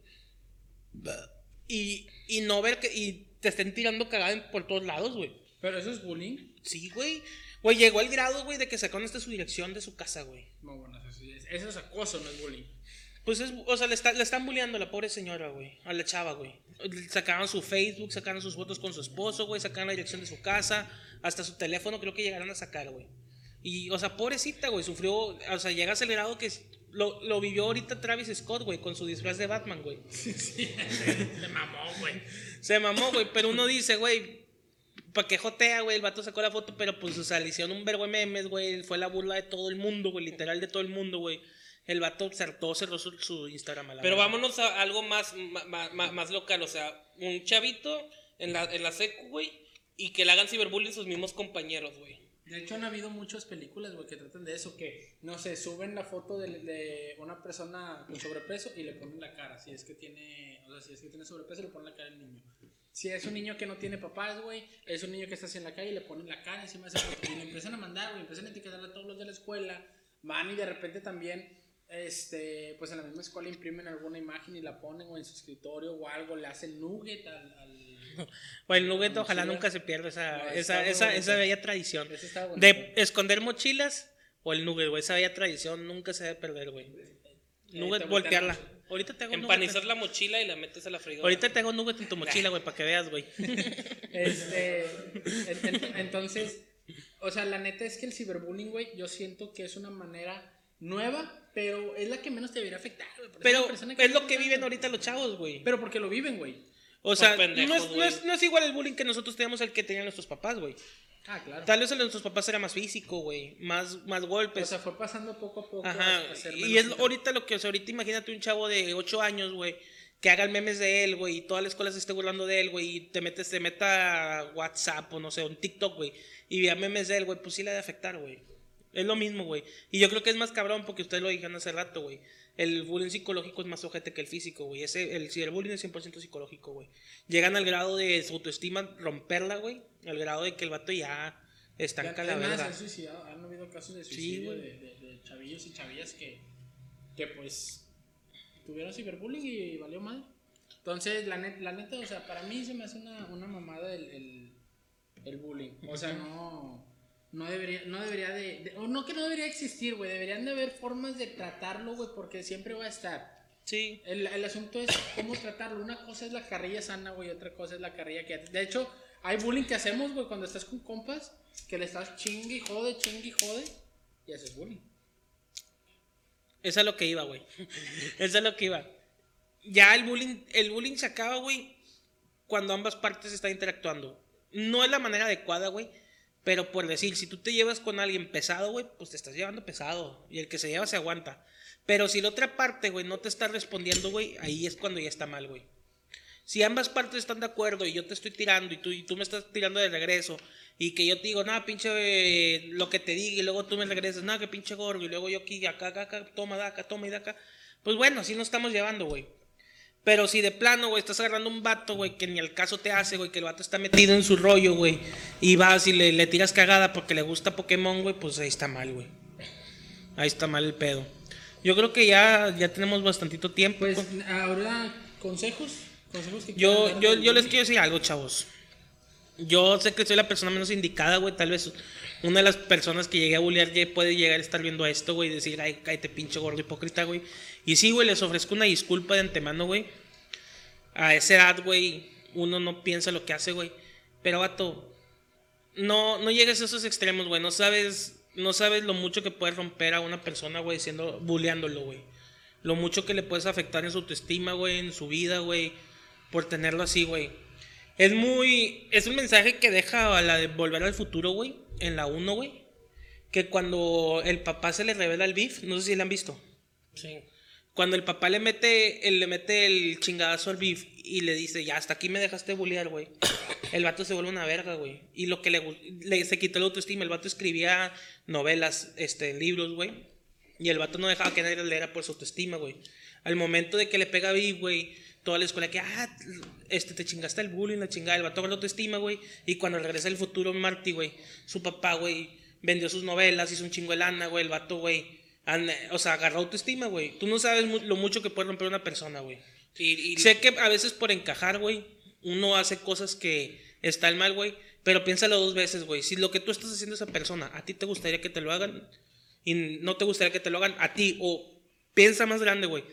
Y, y no ver que. Y te estén tirando cagada por todos lados, güey. Pero eso es bullying. Sí, güey. Güey, llegó al grado, güey, de que sacaron hasta su dirección de su casa, güey. No, bueno, eso, eso es acoso, no es bullying. Pues es, o sea, le, está- le están bulleando a la pobre señora, güey. A la chava, güey. Sacaron su Facebook, sacaron sus fotos con su esposo, güey. Sacaron la dirección de su casa. Hasta su teléfono creo que llegaron a sacar, güey. Y, o sea, pobrecita, güey. Sufrió, o sea, llega al grado que lo, lo vivió ahorita Travis Scott, güey, con su disfraz de Batman, güey. Se mamó, güey. Se mamó, güey. Pero uno dice, güey, ¿para qué jotea, güey? El vato sacó la foto, pero pues, o sea, le hicieron un verbo de memes, güey. Fue la burla de todo el mundo, güey. Literal de todo el mundo, güey. El vato cerró, cerró su, su Instagram a la Pero vámonos a algo más, ma- ma- más, local, o sea, un chavito en la, en la secu, güey, y que le hagan ciberbullying sus mismos compañeros, güey. De hecho, han habido muchas películas, güey, que tratan de eso, que, no sé, suben la foto de, una persona con sobrepeso y le ponen la cara. Si es que tiene, o sea, si es que tiene sobrepeso, le ponen la cara al niño. Si es un niño que no tiene papás, güey, es un niño que está así en la calle y le ponen la cara encima de esa foto. Y le empiezan a mandar, güey, empiezan a etiquetar a todos los de la escuela. Van y de repente también, este, pues en la misma escuela imprimen alguna imagen y la ponen, o en su escritorio o algo, le hacen nugget al... al... Güey, el nugget ojalá nunca se pierda esa, No, esa, esa, bella tradición. De esconder mochilas o el nugget, güey. Esa bella tradición nunca se debe perder, güey. Nugget, te voltearla. Ahorita tengo Empanizar la mochila y la metes a la freidora. Ahorita tengo nugget en tu mochila, güey, para que veas, güey. Este, en- en- entonces, o sea, la neta es que el ciberbullying, güey, yo siento que es una manera nueva, pero es la que menos te debería afectar, güey. Pero persona es lo que viven ahorita los chavos, güey. Pero porque lo viven, güey. O sea, pendejos, no, es, no, güey. es, no es igual el bullying que nosotros teníamos el que tenían nuestros papás, güey. Ah, claro. Tal vez el de nuestros papás era más físico, güey. Más, más golpes. o sea, fue pasando poco a poco. Ajá, y es ahorita lo que, o sea, ahorita imagínate un chavo de 8 años, güey, que hagan memes de él, güey, y toda la escuela se esté burlando de él, güey, y te metes, te meta a WhatsApp o no sé, un TikTok, güey, y vea memes de él, güey, pues sí le ha de afectar, güey. Es lo mismo, güey. Y yo creo que es más cabrón porque ustedes lo dijeron hace rato, güey. El bullying psicológico es más ojete que el físico, güey. Ese, el ciberbullying es 100% psicológico, güey. Llegan al grado de su autoestima romperla, güey. Al grado de que el vato ya estanca la verga. han suicidado, han habido casos de Sí, suicidio güey. de, de- de chavillos y chavillas que, que pues tuvieron ciberbullying y valió mal. Entonces, la, net- la neta, o sea, para mí se me hace una, una mamada el, el, el bullying. O sea, no, no debería, no debería de, de- o no que no debería existir, güey. Deberían de haber formas de tratarlo, güey, porque siempre va a estar. Sí. El, el asunto es cómo tratarlo. Una cosa es la carrilla sana, güey, otra cosa es la carrilla que... De hecho, hay bullying que hacemos, güey, cuando estás con compas, que le estás chingue y jode, chingue y jode, y haces bullying. Eso es lo que iba, güey. Eso es lo que iba. Ya el bullying, el bullying se acaba, güey, cuando ambas partes están interactuando. No es la manera adecuada, güey. Pero por decir, si tú te llevas con alguien pesado, güey, pues te estás llevando pesado. Y el que se lleva se aguanta. Pero si la otra parte, güey, no te está respondiendo, güey, ahí es cuando ya está mal, güey. Si ambas partes están de acuerdo y yo te estoy tirando y tú, y tú me estás tirando de regreso y que yo te digo, nada, pinche, lo que te diga y luego tú me regresas, nada, que pinche gordo y luego yo aquí, acá, acá, acá, toma de acá, toma y de acá. Pues bueno, así nos estamos llevando, güey. Pero si de plano, güey, estás agarrando un vato, güey, que ni al caso te hace, güey, que el vato está metido en su rollo, güey, y vas y le, le tiras cagada porque le gusta Pokémon, güey, pues ahí está mal, güey. Ahí está mal el pedo. Yo creo que ya, ya tenemos bastantito tiempo. Pues ahora, consejos. Consejos que yo, yo, yo les quiero decir algo, chavos. Yo sé que soy la persona menos indicada, güey. Tal vez una de las personas que llegué a bullear puede llegar a estar viendo esto, güey, y decir, ay, cállate, pinche gordo hipócrita, güey. Y sí, güey, les ofrezco una disculpa de antemano, güey. A esa edad, güey, uno no piensa lo que hace, güey. Pero, vato, no, no llegues a esos extremos, güey. No sabes, no sabes lo mucho que puedes romper a una persona, güey, siendo, bulleándolo, güey. Lo mucho que le puedes afectar en su autoestima, güey, en su vida, güey, por tenerlo así, güey. Es muy, es un mensaje que deja a la de volver al futuro, güey, en la 1, güey. Que cuando el papá se le revela el beef, no sé si la han visto. Sí. Cuando el papá le mete, él le mete el chingadazo al beef y le dice, ya hasta aquí me dejaste bullear, güey. El vato se vuelve una verga, güey. Y lo que le, le- se quitó la autoestima, el vato escribía novelas, este, libros, güey. Y el vato no dejaba que nadie le diera por su autoestima, güey. Al momento de que le pega a Viv, güey, toda la escuela que, ah, este, te chingaste el bullying, la chingada, el vato agarró autoestima, güey. Y cuando regresa el futuro Marty, güey, su papá, güey, vendió sus novelas, hizo un chingo de lana, güey, el vato, güey. O sea, agarró autoestima, güey. Tú no sabes lo mucho que puede romper una persona, güey. Y, y- Sé que a veces por encajar, güey, uno hace cosas que están mal, güey, pero piénsalo dos veces, güey. Si lo que tú estás haciendo a esa persona, a ti te gustaría que te lo hagan y no te gustaría que te lo hagan a ti, o piensa más grande, güey.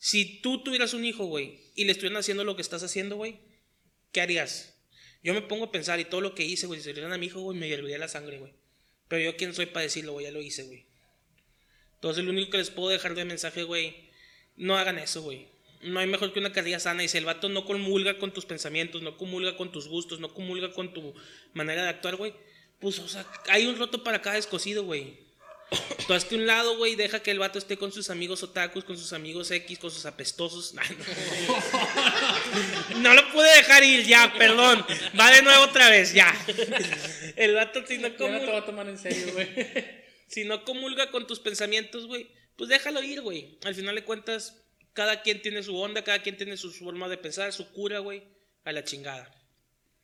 Si tú tuvieras un hijo, güey, y le estuvieran haciendo lo que estás haciendo, güey, ¿qué harías? Yo me pongo a pensar y todo lo que hice, güey, si se a mi hijo, güey, me hirviría la sangre, güey. Pero yo quién soy para decirlo, güey, ya lo hice, güey. Entonces lo único que les puedo dejar de mensaje, güey, no hagan eso, güey. No hay mejor que una carrilla sana. Y si el vato no comulga con tus pensamientos, no comulga con tus gustos, no comulga con tu manera de actuar, güey, pues, o sea, hay un roto para cada descosido, güey. Tú hazte un lado, güey, deja que el vato esté con sus amigos otakus, con sus amigos X, con sus apestosos. No lo pude dejar ir, ya, perdón. Va de nuevo otra vez, ya. El vato, si no Yo no comulga, a tomar en serio, güey. si no comulga con tus pensamientos, güey, pues déjalo ir, güey. Al final de cuentas, cada quien tiene su onda, cada quien tiene su forma de pensar, su cura, güey, a la chingada.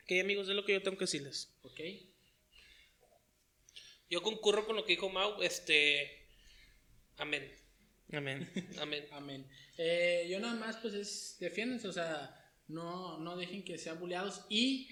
Ok, amigos, es lo que yo tengo que decirles. ok. Yo concurro con lo que dijo Mau, este... Amén, Amén. amén. Amén. Eh, yo nada más, pues es, defiéndanse, o sea, no, no dejen que sean bulleados y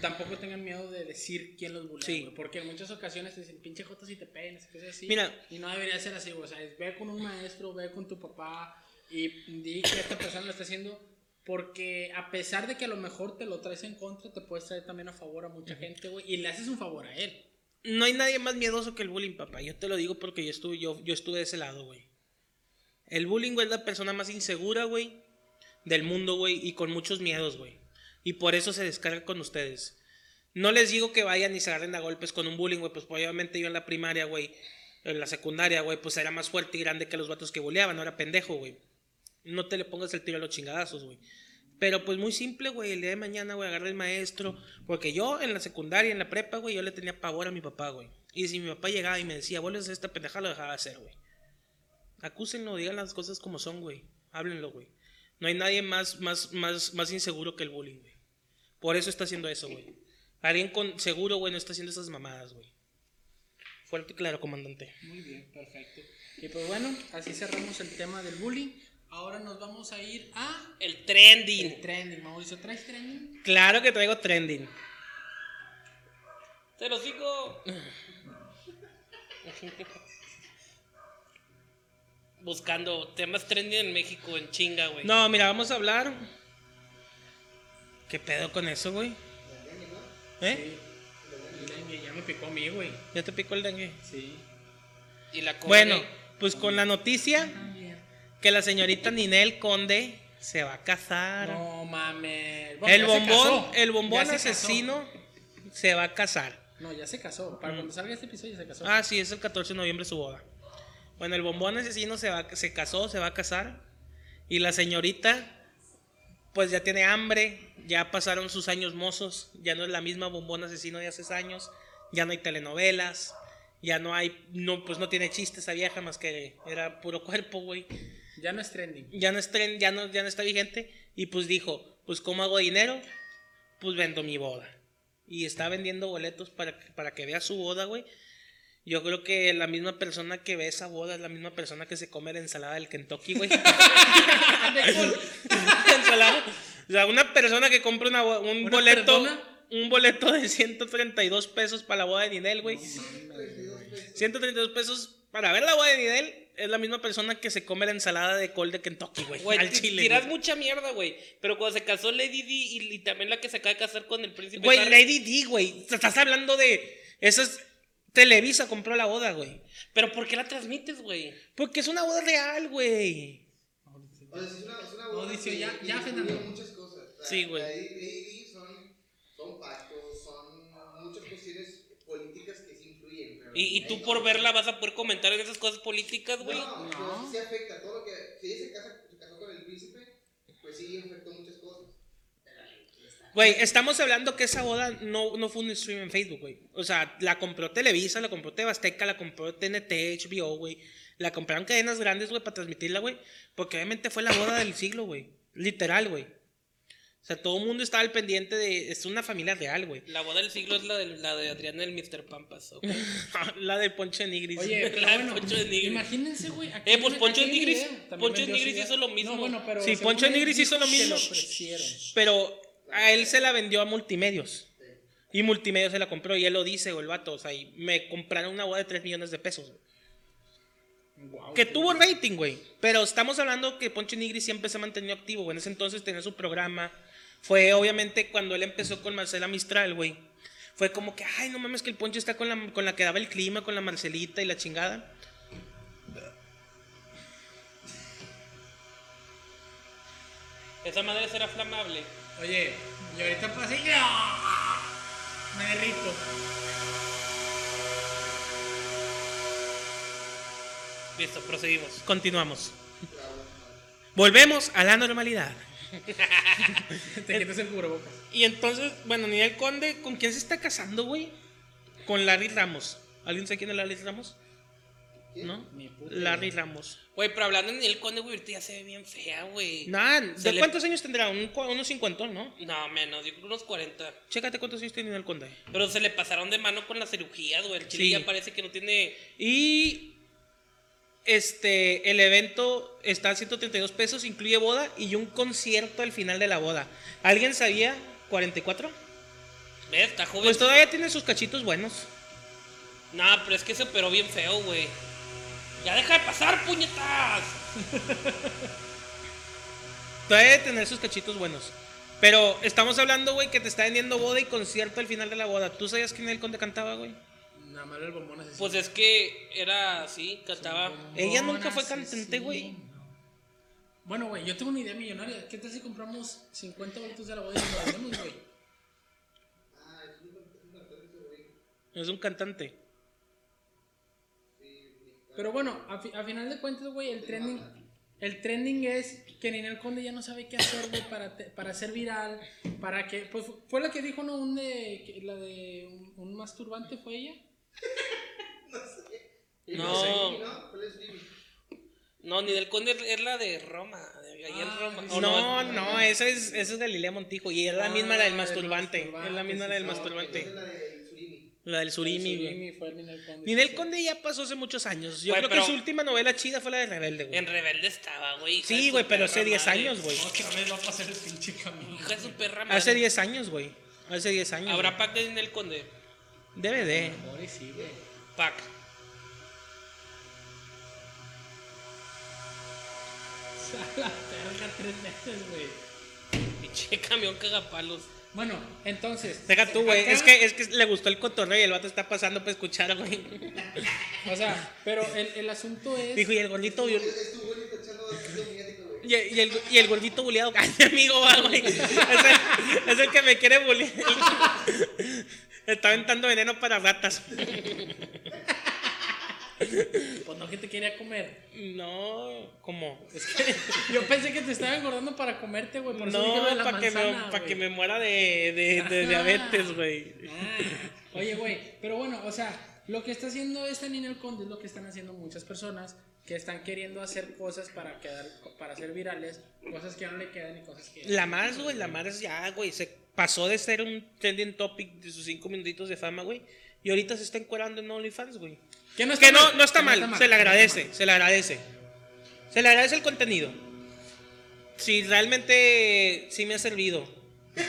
tampoco tengan miedo de decir quién los bulea, Sí. porque en muchas ocasiones te dicen, pinche jotas y te pegas, cosas así. Mira. Y no debería ser así, güey, o sea, es, ve con un maestro, ve con tu papá y di que esta persona lo está haciendo. Porque a pesar de que a lo mejor te lo traes en contra, te puedes traer también a favor a mucha gente, güey. Y le haces un favor a él. No hay nadie más miedoso que el bullying, papá. Yo te lo digo porque yo estuve, yo, estuve de ese lado, güey. El bullying, güey, es la persona más insegura, güey, del mundo, güey, y con muchos miedos, güey. Y por eso se descarga con ustedes. No les digo que vayan y se agarren a golpes con un bullying, güey, pues obviamente yo en la primaria, güey, en la secundaria, güey, pues era más fuerte y grande que los vatos que bulleaban, no era pendejo, güey. No te le pongas el tiro a los chingadazos, güey. Pero pues muy simple, güey, el día de mañana, güey, agarra el maestro. Porque yo en la secundaria, en la prepa, güey, yo le tenía pavor a mi papá, güey. Y si mi papá llegaba y me decía, vuelves a esta pendeja, lo dejaba de hacer, güey. Acúsenlo, digan las cosas como son, güey. Háblenlo, güey. No hay nadie más, más, más, más inseguro que el bullying, güey. Por eso está haciendo eso, güey. Alguien con seguro, güey, no está haciendo esas mamadas, güey. Fuerte y claro, comandante. Muy bien, perfecto. Y pues bueno, así cerramos el tema del bullying. Ahora nos vamos a ir a El trending. el trending. Mauricio, ¿traes trending? Claro que traigo trending. Te lo digo. Buscando temas trending en México, en chinga, güey. No, mira, vamos a hablar. ¿Qué pedo con eso, güey? ¿Eh? El dengue ya me picó a mí, güey. ¿Ya te picó el dengue? Sí. Y la Bueno, pues con la noticia que la señorita Ninel Conde se va a casar. No mames. Bueno, el bombón, el bombón casó. asesino se va a casar. No, ya se casó. Para cuando salga este episodio ya se casó. Ah, sí, es el 14 de noviembre su boda. Bueno, el bombón asesino se, va, se casó, se va a casar. Y la señorita, pues ya tiene hambre, ya pasaron sus años mozos, ya no es la misma bombón asesino de hace años, ya no hay telenovelas, ya no hay, no, pues no tiene chistes esa vieja más que era puro cuerpo, güey. Ya no es trending. Ya no, es tren- ya, no, ya no está vigente. Y pues dijo, pues ¿cómo hago dinero? Pues vendo mi boda. Y está vendiendo boletos para, que- para que vea su boda, güey. Yo creo que la misma persona que ve esa boda es la misma persona que se come la ensalada del Kentucky, güey. ensalada. O sea, una persona que compra una un ¿Una boleto, perdona? un boleto de 132 pesos para la boda de Ninel, güey. 132 pesos para ver la boda de Ninel es la misma persona que se come la ensalada de col de Kentucky, güey. Güey, al chile. tiras güey. mucha mierda, güey. Pero cuando se casó Lady Di y, y también la que se acaba de casar con el príncipe. Güey, Lady D, güey. Estás hablando de. Esas. Televisa compró la boda, güey. Pero ¿por qué la transmites, güey? Porque es una boda real, güey. O sea, es una, es una No, boda dice, que- ya- Fernando. muchas cosas. O sea, Sí, güey. Ahí, ahí son, son muchas cuestiones políticas que sí influyen. pero Y, y tú por verla vas a poder comentar en esas cosas políticas, güey. No, No. pero sí se afecta. Todo lo que. Si ella se, casa, se casó con el príncipe, pues sí afectó muchas cosas. Güey, estamos hablando que esa boda no, no fue un stream en Facebook, güey. O sea, la compró Televisa, la compró Tebasteca, la compró TNT, HBO, güey. La compraron cadenas grandes, güey, para transmitirla, güey. Porque obviamente fue la boda del siglo, güey. Literal, güey. O sea, todo el mundo estaba al pendiente de. Es una familia real, güey. La boda del siglo es la de, la de Adrián del Mr. Pampas. ¿ok? la de Poncho de Nigris. Oye, La de Poncho de Nigris. imagínense, güey. Eh, pues Poncho de Nigris- Poncho de Nigris hizo lo mismo. No, bueno, pero Sí, Poncho de Nigris hizo lo mismo. ofrecieron. Pero a él se la vendió a Multimedios. Y Multimedios se la compró. Y él lo dice, güey, el vato. O sea, y me compraron una boda de 3 millones de pesos. güey. Guau, Que tuvo rating, güey. Pero estamos hablando que Poncho Nigri siempre se mantenió activo, güey. En ese entonces tenía su programa. Fue obviamente cuando él empezó con Marcela Mistral, güey. Fue como que, ay, no mames, que el Poncho está con la, con la que daba el clima, con la Marcelita y la chingada. Esa madre será flamable. Oye, y ahorita pasé y ¡ah! me derrito. Listo, proseguimos. Continuamos. Volvemos a la normalidad. Te quitas el cubrebocas. Y entonces, bueno, Ninel Conde, ¿con quién se está casando, güey? Con Larry Ramos. ¿Alguien sabe quién es Larry Ramos? ¿No? Larry Ramos. Güey, pero hablando en el conde, güey, ahorita ya se ve bien fea, güey. Nah, Se ¿de le- cuántos años tendrá? Un, unos 50, ¿no? No, menos, yo creo unos 40. Chécate cuántos años tiene Ninel Conde. Pero se le pasaron de mano con las cirugías, güey. El chile Sí. ya parece que no tiene. Y este, el evento está a 132 pesos, incluye boda y un concierto al final de la boda. ¿Alguien sabía? ¿44? ¿Ves? Está joven. Pues todavía tiene sus cachitos buenos. No, pero es que se operó bien feo, güey. ¡Ya deja de pasar, puñetas! Todavía debe tener sus cachitos buenos. Pero estamos hablando, güey, que te está vendiendo boda y concierto al final de la boda. ¿Tú sabías quién el conde cantaba, güey? Nada más el bombón asesino. Pues es que era así, cantaba. Ella nunca fue cantante, güey. Bueno, güey, yo tengo una idea millonaria. ¿Qué tal si compramos 50 boletos de la boda y lo vendemos, güey? Ah, es un cantante ese güey. Es un cantante. Pero bueno, a, fi- a final de cuentas, güey, el trending, el trending es que Ninel Conde ya no sabe qué hacer, güey, para, para ser viral, para que, pues fue la que dijo, ¿no? Un de, que- la de un, un masturbante, ¿fue ella? No. Sí, ¿no? ¿Cuál es Vivi? No, ni del conde es la de Roma. de Ahí en Ah, Roma. sí. ¿O No, no, esa es, esa es Galilea Montijo. Y es la Ah, misma la del del masturbante. Es la misma la del. No, masturbante. la de Surimi. La del Surimi, güey. Surimi fue el Ninel Conde. Ninel sí, Conde ya pasó hace muchos años. Yo Güey, creo que su última novela chida fue la de Rebelde, güey. En Rebelde estaba, güey. Sí, güey, pero hace 10 madre. años, güey. sí. Otra vez va a pasar el pinche camino. Hija de su perra madre. Hace 10 años, güey. Hace 10 años. ¿Habrá pack de Ninel Conde? DVD. Pobre sí, güey. Pack. A la verga tres meses, güey. Pinche camión cagapalos. Bueno, entonces. Deja tú, güey. acá- Es que, es que le gustó el cotorreo y el vato está pasando para escuchar, güey. O sea, pero el, el asunto es. Dijo, y el gordito. Güey. Y, y el, y el gordito buleado. Amigo, va, güey. Es el, es el que me quiere bullear. Está aventando veneno para ratas. Pues no que te quería comer. No, ¿cómo? Es que yo pensé que te estaba engordando para comerte, güey. Por eso dije lo No, de la para que, me, que me muera de, de, de Ajá. diabetes, güey. Ah, oye, güey, pero bueno, o sea, lo que está haciendo esta Ninel Conde es lo que están haciendo muchas personas que están queriendo hacer cosas para quedar, para ser virales, cosas que no le quedan y cosas que. La Mars, güey, la Mars ya, güey, se pasó de ser un trending topic de sus cinco minutitos de fama, güey. Y ahorita se está encuadrando en OnlyFans, güey. Que no Que no, no está que mal, se le no agradece, está se le agradece. Se le agradece el contenido. Si realmente sí me ha servido. mal.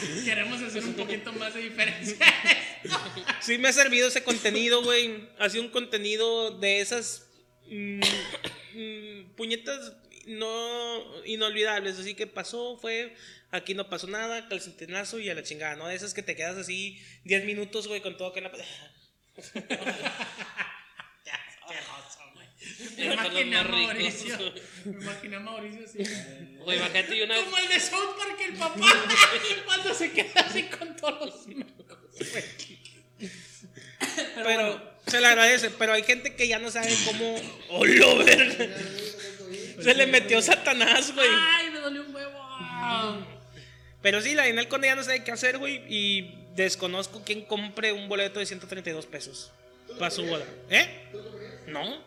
Queremos hacer un poquito más de diferencia. Sí me ha servido ese contenido, güey. Ha sido un contenido de esas mm, mm, puñetas no inolvidables. Así que pasó, fue, aquí no pasó nada, calcetinazo y a la chingada, ¿no? De esas que te quedas así 10 minutos, güey, con todo que la... Me imaginé a. Mauricio. Me imaginé a Mauricio así. Güey, y una. Como el de South Park, el papá. Cuando se queda así con todos los güey. Pero se le agradece, pero hay gente que ya no sabe cómo... ¡Oh, lo verga! Se le metió Satanás, güey. Ay, me dolió un huevo. Pero sí, la Inel Conde ya no sabe qué hacer, güey. Y desconozco quién compre un boleto de 132 pesos para su boda. ¿Eh? No,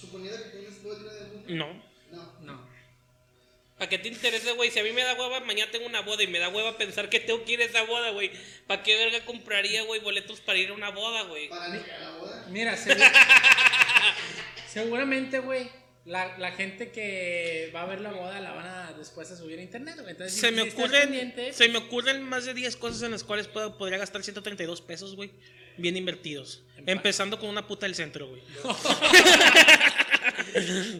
Suponiendo que tienes todo el dinero del mundo. no. No. No. ¿Para qué te interesa, güey? Si a mí me da hueva, mañana tengo una boda y me da hueva pensar que tengo que ir a esa boda, güey. ¿Para qué verga compraría, güey, boletos para ir a una boda, güey? Para la boda. Mira, seguro- seguramente, güey, la, la gente que va a ver la boda la van a después a subir a internet. Entonces, si- Se me si estás ocurren, se me ocurren más de 10 cosas en las cuales puedo, podría gastar 132 pesos, güey. Bien invertidos. Empezando con una puta del centro, güey.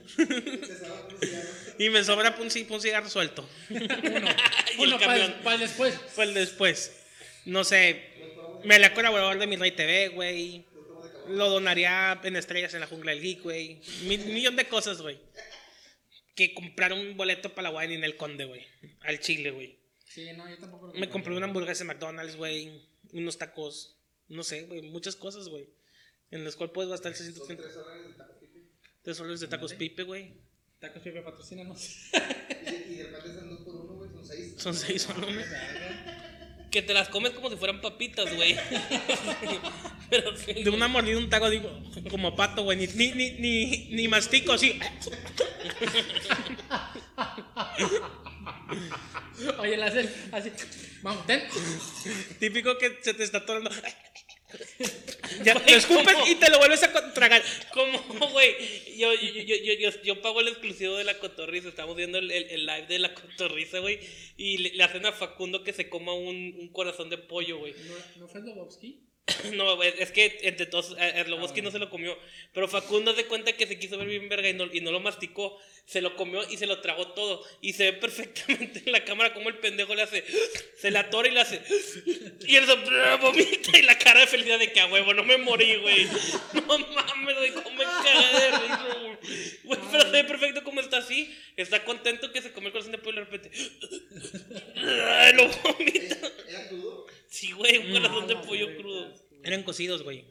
Y me sobra un, un cigarro suelto. el uno para después. Pues después, no sé, me haría colaborador de mi Rey TV, güey. Lo donaría en estrellas en la jungla del geek, güey. Mi- millón de cosas, güey. Que comprar un boleto para la wine en el Conde, güey. Al Chile, güey. Sí, no, yo tampoco lo Me compré una hamburguesa de McDonald's, güey. Unos tacos. No sé, güey. Muchas cosas, güey. En las cuales puedes gastar 630 Tres horas de taco pipi. tres soles de tacos pipe, güey. Tacos Pipe patrocínanos. Y, y de repente son dos por uno, güey, son seis. Son seis solo, ¿no? Que te las comes como si fueran papitas, güey. Pero sí. De una mordida un taco, digo, como pato, güey. Ni, ni, ni, ni, ni mastico así. Oye, la hacen así. Vamos, ten. Típico que se te está atorando. Ya, lo escupes y te lo vuelves a tragar. ¿Cómo, güey? Yo, yo, yo, yo, yo, yo pago el exclusivo de la cotorriza. Estamos viendo el, el, el live de la cotorriza, güey. Y le, le hacen a Facundo que se coma un, un corazón de pollo, güey. ¿No, ¿no fue Lobovsky? No, güey, es que entre todos, eh, Erloboski no se lo comió. Pero Facundo se cuenta que se quiso ver bien verga y no, y no lo masticó. Se lo comió y se lo tragó todo. Y se ve perfectamente en la cámara como el pendejo le hace. Se la atora y le hace. Y él vomita y la cara de felicidad de que a huevo, no me morí, güey. No mames, güey, cómo me caga de risa, güey. Güey, pero se ve perfecto como está así. Está contento que se comió el corazón de pollo y de repente. Lo vomita. ¿Era crudo? Sí, güey, un corazón de pollo crudo. Eran cocidos, güey.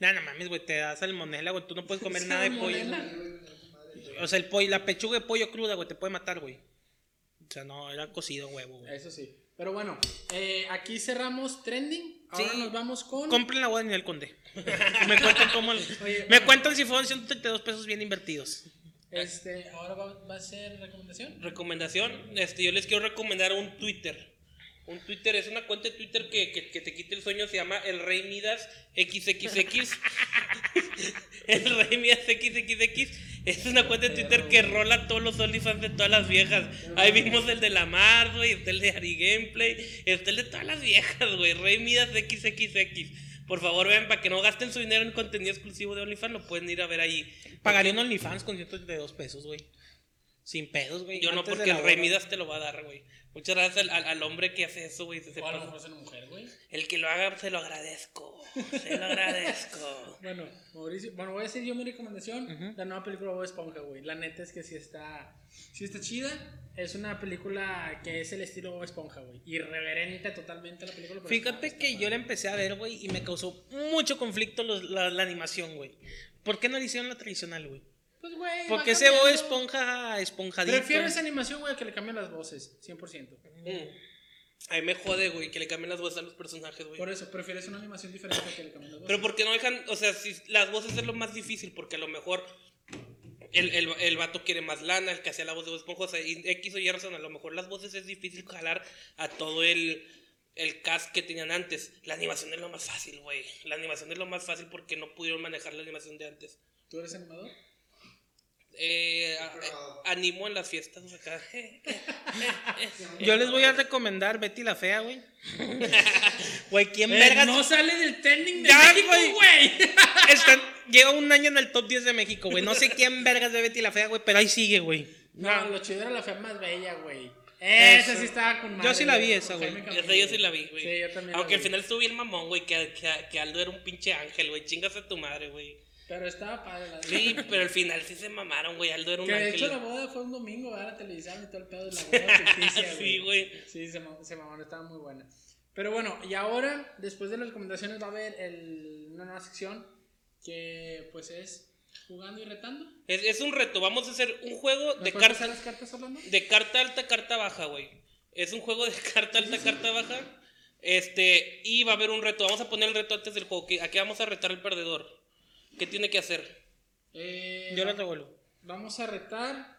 Nada, no mames, güey. Te da salmonela, güey. Tú no puedes comer nada de pollo. Salmonela. O sea, el pollo, la pechuga de pollo cruda, güey, te puede matar, güey. O sea, no, era cocido, huevo, güey. Eso sí. Pero bueno, eh, aquí cerramos trending. Ahora Sí. nos vamos con. Compren la boda en el conde. me cuentan cómo. Oye, me cuentan si fueron 132 pesos bien invertidos. Este, ahora va, va a ser recomendación. Recomendación, este, yo les quiero recomendar un Twitter. Un Twitter es una cuenta de Twitter que, que, que te quite el sueño, se llama El Rey Midas XXX. el Rey Midas XXX es una cuenta de Twitter que rola todos los OnlyFans de todas las viejas. Ahí vimos el de la Mar, güey, está el de Ari Gameplay, está el de todas las viejas, güey. Rey Midas XXX. Por favor, vean, para que no gasten su dinero en contenido exclusivo de OnlyFans, lo pueden ir a ver ahí. Pagaría un OnlyFans con 132 pesos, güey. Sin pedos, güey. Yo no, antes porque el Rey. Midas te lo va a dar, güey. Muchas gracias al, al- al hombre que hace eso, güey. se- O a lo mejor es una mujer, güey. El que lo haga, se lo agradezco. Se lo agradezco. Bueno, Mauricio, bueno, voy a decir yo mi recomendación. La nueva película de Bob Esponja, güey. La neta es que sí está, sí está chida. Es una película que es el estilo Bob Esponja, güey. Irreverente totalmente la película. Fíjate está- que está yo la empecé a ver, güey, y me causó mucho conflicto los- la, la animación, güey. ¿Por qué no le hicieron la tradicional, güey? Pues, güey. Porque ese Bob. Esponja esponjadito. Prefiero esa animación, güey, a que le cambien las voces. 100%. Mm. A mí me jode, güey, que le cambien las voces a los personajes, güey. Por eso, prefieres una animación diferente a que le cambien las voces. Pero porque no dejan, o sea, si las voces es lo más difícil, porque a lo mejor el, el, el vato quiere más lana, el que hacía la voz de Bob Esponja, o sea, y X o Y razón, a lo mejor las voces es difícil jalar a todo el, el cast que tenían antes. La animación es lo más fácil, güey. La animación es lo más fácil porque no pudieron manejar la animación de antes. ¿Tú eres animador? Eh, a- eh, animo en las fiestas acá. Yo les voy a recomendar Betty la Fea, güey. Güey, ¿quién Eh, vergas? no sale del trending de Ya, México, güey. lleva un año en el top 10 de México, güey. No sé quién vergas de Betty la Fea, güey, pero ahí sigue, güey. No, lo chido era la fea más bella, güey. Esa Eso. sí estaba con Yo madre, sí la vi esa, güey. Esa yo sí la vi, güey. Sí, yo también. Aunque al final estuvo bien mamón, güey, que, que, que Aldo era un pinche ángel, güey. Chingas a tu madre, güey. Pero estaba padre la Sí, pero al final sí se mamaron, güey. Aldo era un Que de ángel. hecho la boda fue un domingo, ¿verdad? La televisión y todo el pedo de la boda ficticia, Sí, güey. Sí, se, se mamaron, estaba muy buena. Pero bueno, y ahora, después de las recomendaciones, va a haber el, una nueva sección que pues es jugando y retando. Es, es un reto. Vamos a hacer un juego ¿Me de carta, las cartas hablando? de carta alta, carta baja, güey. Es un juego de carta alta, carta baja. Este, y va a haber un reto. Vamos a poner el reto antes del juego. que- ¿A qué vamos a retar al perdedor? ¿Qué tiene que hacer? Eh, Yo la va- revuelvo. Vamos a retar.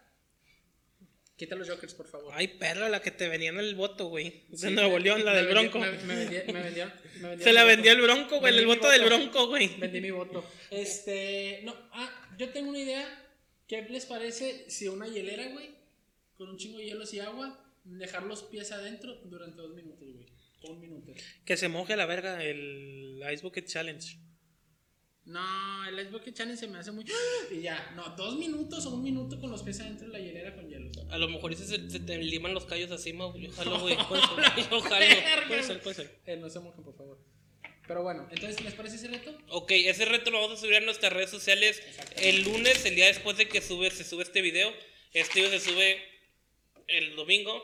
Quita los Jokers, por favor. Ay, perra, la que te venía en el voto, güey. De Sí, Nuevo me- León, la del Bronco. Me, me vendió- me vendió- me vendió Se la vendió el voto. Bronco, güey. Vendí El mi voto del voto. Bronco, güey. Vendí mi voto. Este. No, ah, yo tengo una idea. ¿Qué les parece si una hielera, güey, con un chingo de hielos y agua, dejar los pies adentro durante dos minutos, güey? Un minuto. Que se moje la verga el Ice Bucket Challenge. No, el Ice Bucket Challenge se me hace muy. Y ya, no, dos minutos o un minuto con los pies adentro de la hielera con hielo. A lo mejor ese se, se te liman los callos así, Mau. Yo jalo, güey. Ser, Yo jalo. Puede ser, puede ser. Eh, no se mojen, por favor. Pero bueno, entonces, ¿les parece ese reto? Ok, ese reto lo vamos a subir a nuestras redes sociales el lunes, el día después de que sube, se sube este video. Este video se sube el domingo.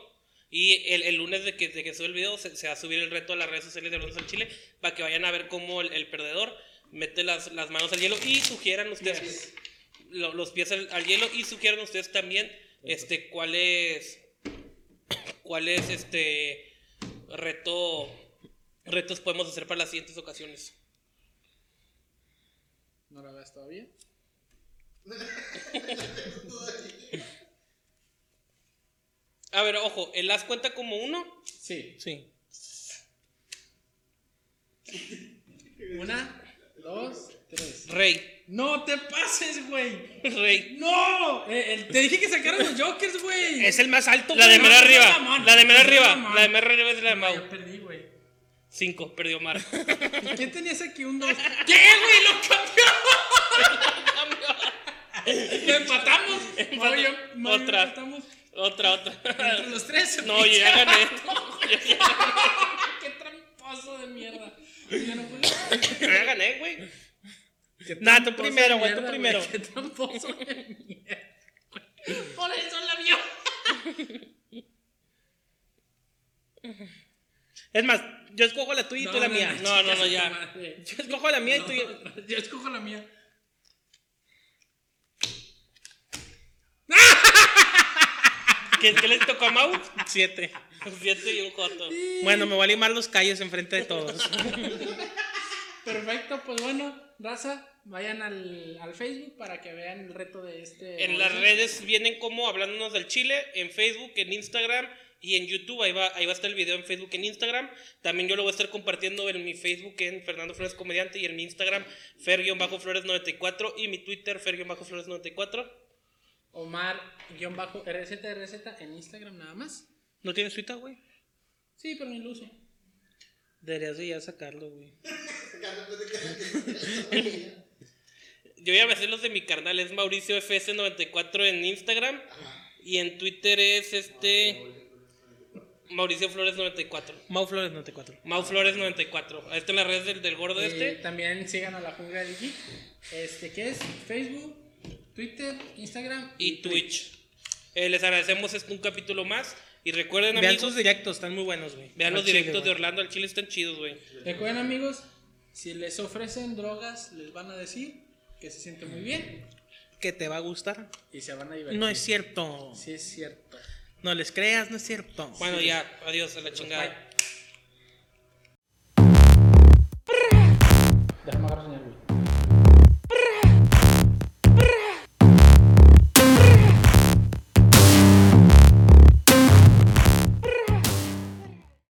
Y el, el lunes de que, de que sube el video se, se va a subir el reto a las redes sociales de Hablando al Chile para que vayan a ver cómo el, el perdedor mete las, las manos al hielo y sugieran ustedes lo- los pies al, al hielo y sugieran ustedes también este cuál es cuál es este reto retos podemos hacer para las siguientes ocasiones. ¿No la veas todavía? A ver, ojo, ¿el as cuenta como uno? Sí. Sí. Una, dos, tres. Rey. ¡No te pases, güey! Rey. ¡No! Eh, el- te dije que sacaras los Jokers, güey. Es el más alto, La de güey. no, arriba. La de mero No, arriba. La de mero arriba es la de Mau. ya perdí, güey. Cinco, perdió Mar. ¿Y quién tenías aquí un dos? ¿Qué, güey? ¡Lo cambió! ¡Empatamos! Yo- Mau y yo Otra. empatamos. otra, otra. Entre los tres. No, yo ya gané. ¡Qué tramposo de mierda! Yo no puedo. Yo ya gané, güey. Nah, tú primero, güey, tú primero. Qué tramposo de mierda. Por eso la vio. Es más, yo escojo la tuya y tú la mía. No, no, no, ya. Yo escojo la mía y tú. Yo escojo la mía. ¿Qué, qué le tocó a Mau? Siete. Siete y un joto. Bueno, me voy a limar los callos enfrente de todos. Perfecto, pues bueno, raza, vayan al, al Facebook para que vean el reto de este. En las redes vienen como hablándonos del Chile, en Facebook, en Instagram y en YouTube. Ahí va, ahí va a estar el video en Facebook, en Instagram. También yo lo voy a estar compartiendo en mi Facebook, en Fernando Flores Comediante, y en mi Instagram, Fer-Flores94 y mi Twitter, Fer-Flores94. Omar, guion bajo, RZ, RZ en Instagram nada más. ¿No tienes Twitter, güey? Sí, pero ni lo uso. Deberías de ya sacarlo, güey. Yo voy a decir los de mi carnal, es Mauricio FS94 en Instagram y en Twitter es este Mauricio Flores 94. Mau Flores 94. Mau Flores 94. Ahí están las redes del, del gordo Eh, este. También sigan a la jungla del geek. Este, ¿qué es? Facebook, Twitter, Instagram y Twitch. Eh, les agradecemos este un capítulo más. Y recuerden, Vean amigos, sus directos, están muy buenos, güey. vean Al los chile, directos de. Orlando al Chile, están chidos, güey. Recuerden, amigos, si les ofrecen drogas, les van a decir que se siente muy bien Que te va a gustar. y se van a divertir. No es cierto. Sí, es cierto. No les creas, no es cierto. Bueno, ya, adiós a la chingada. Déjame agarrar señal, güey.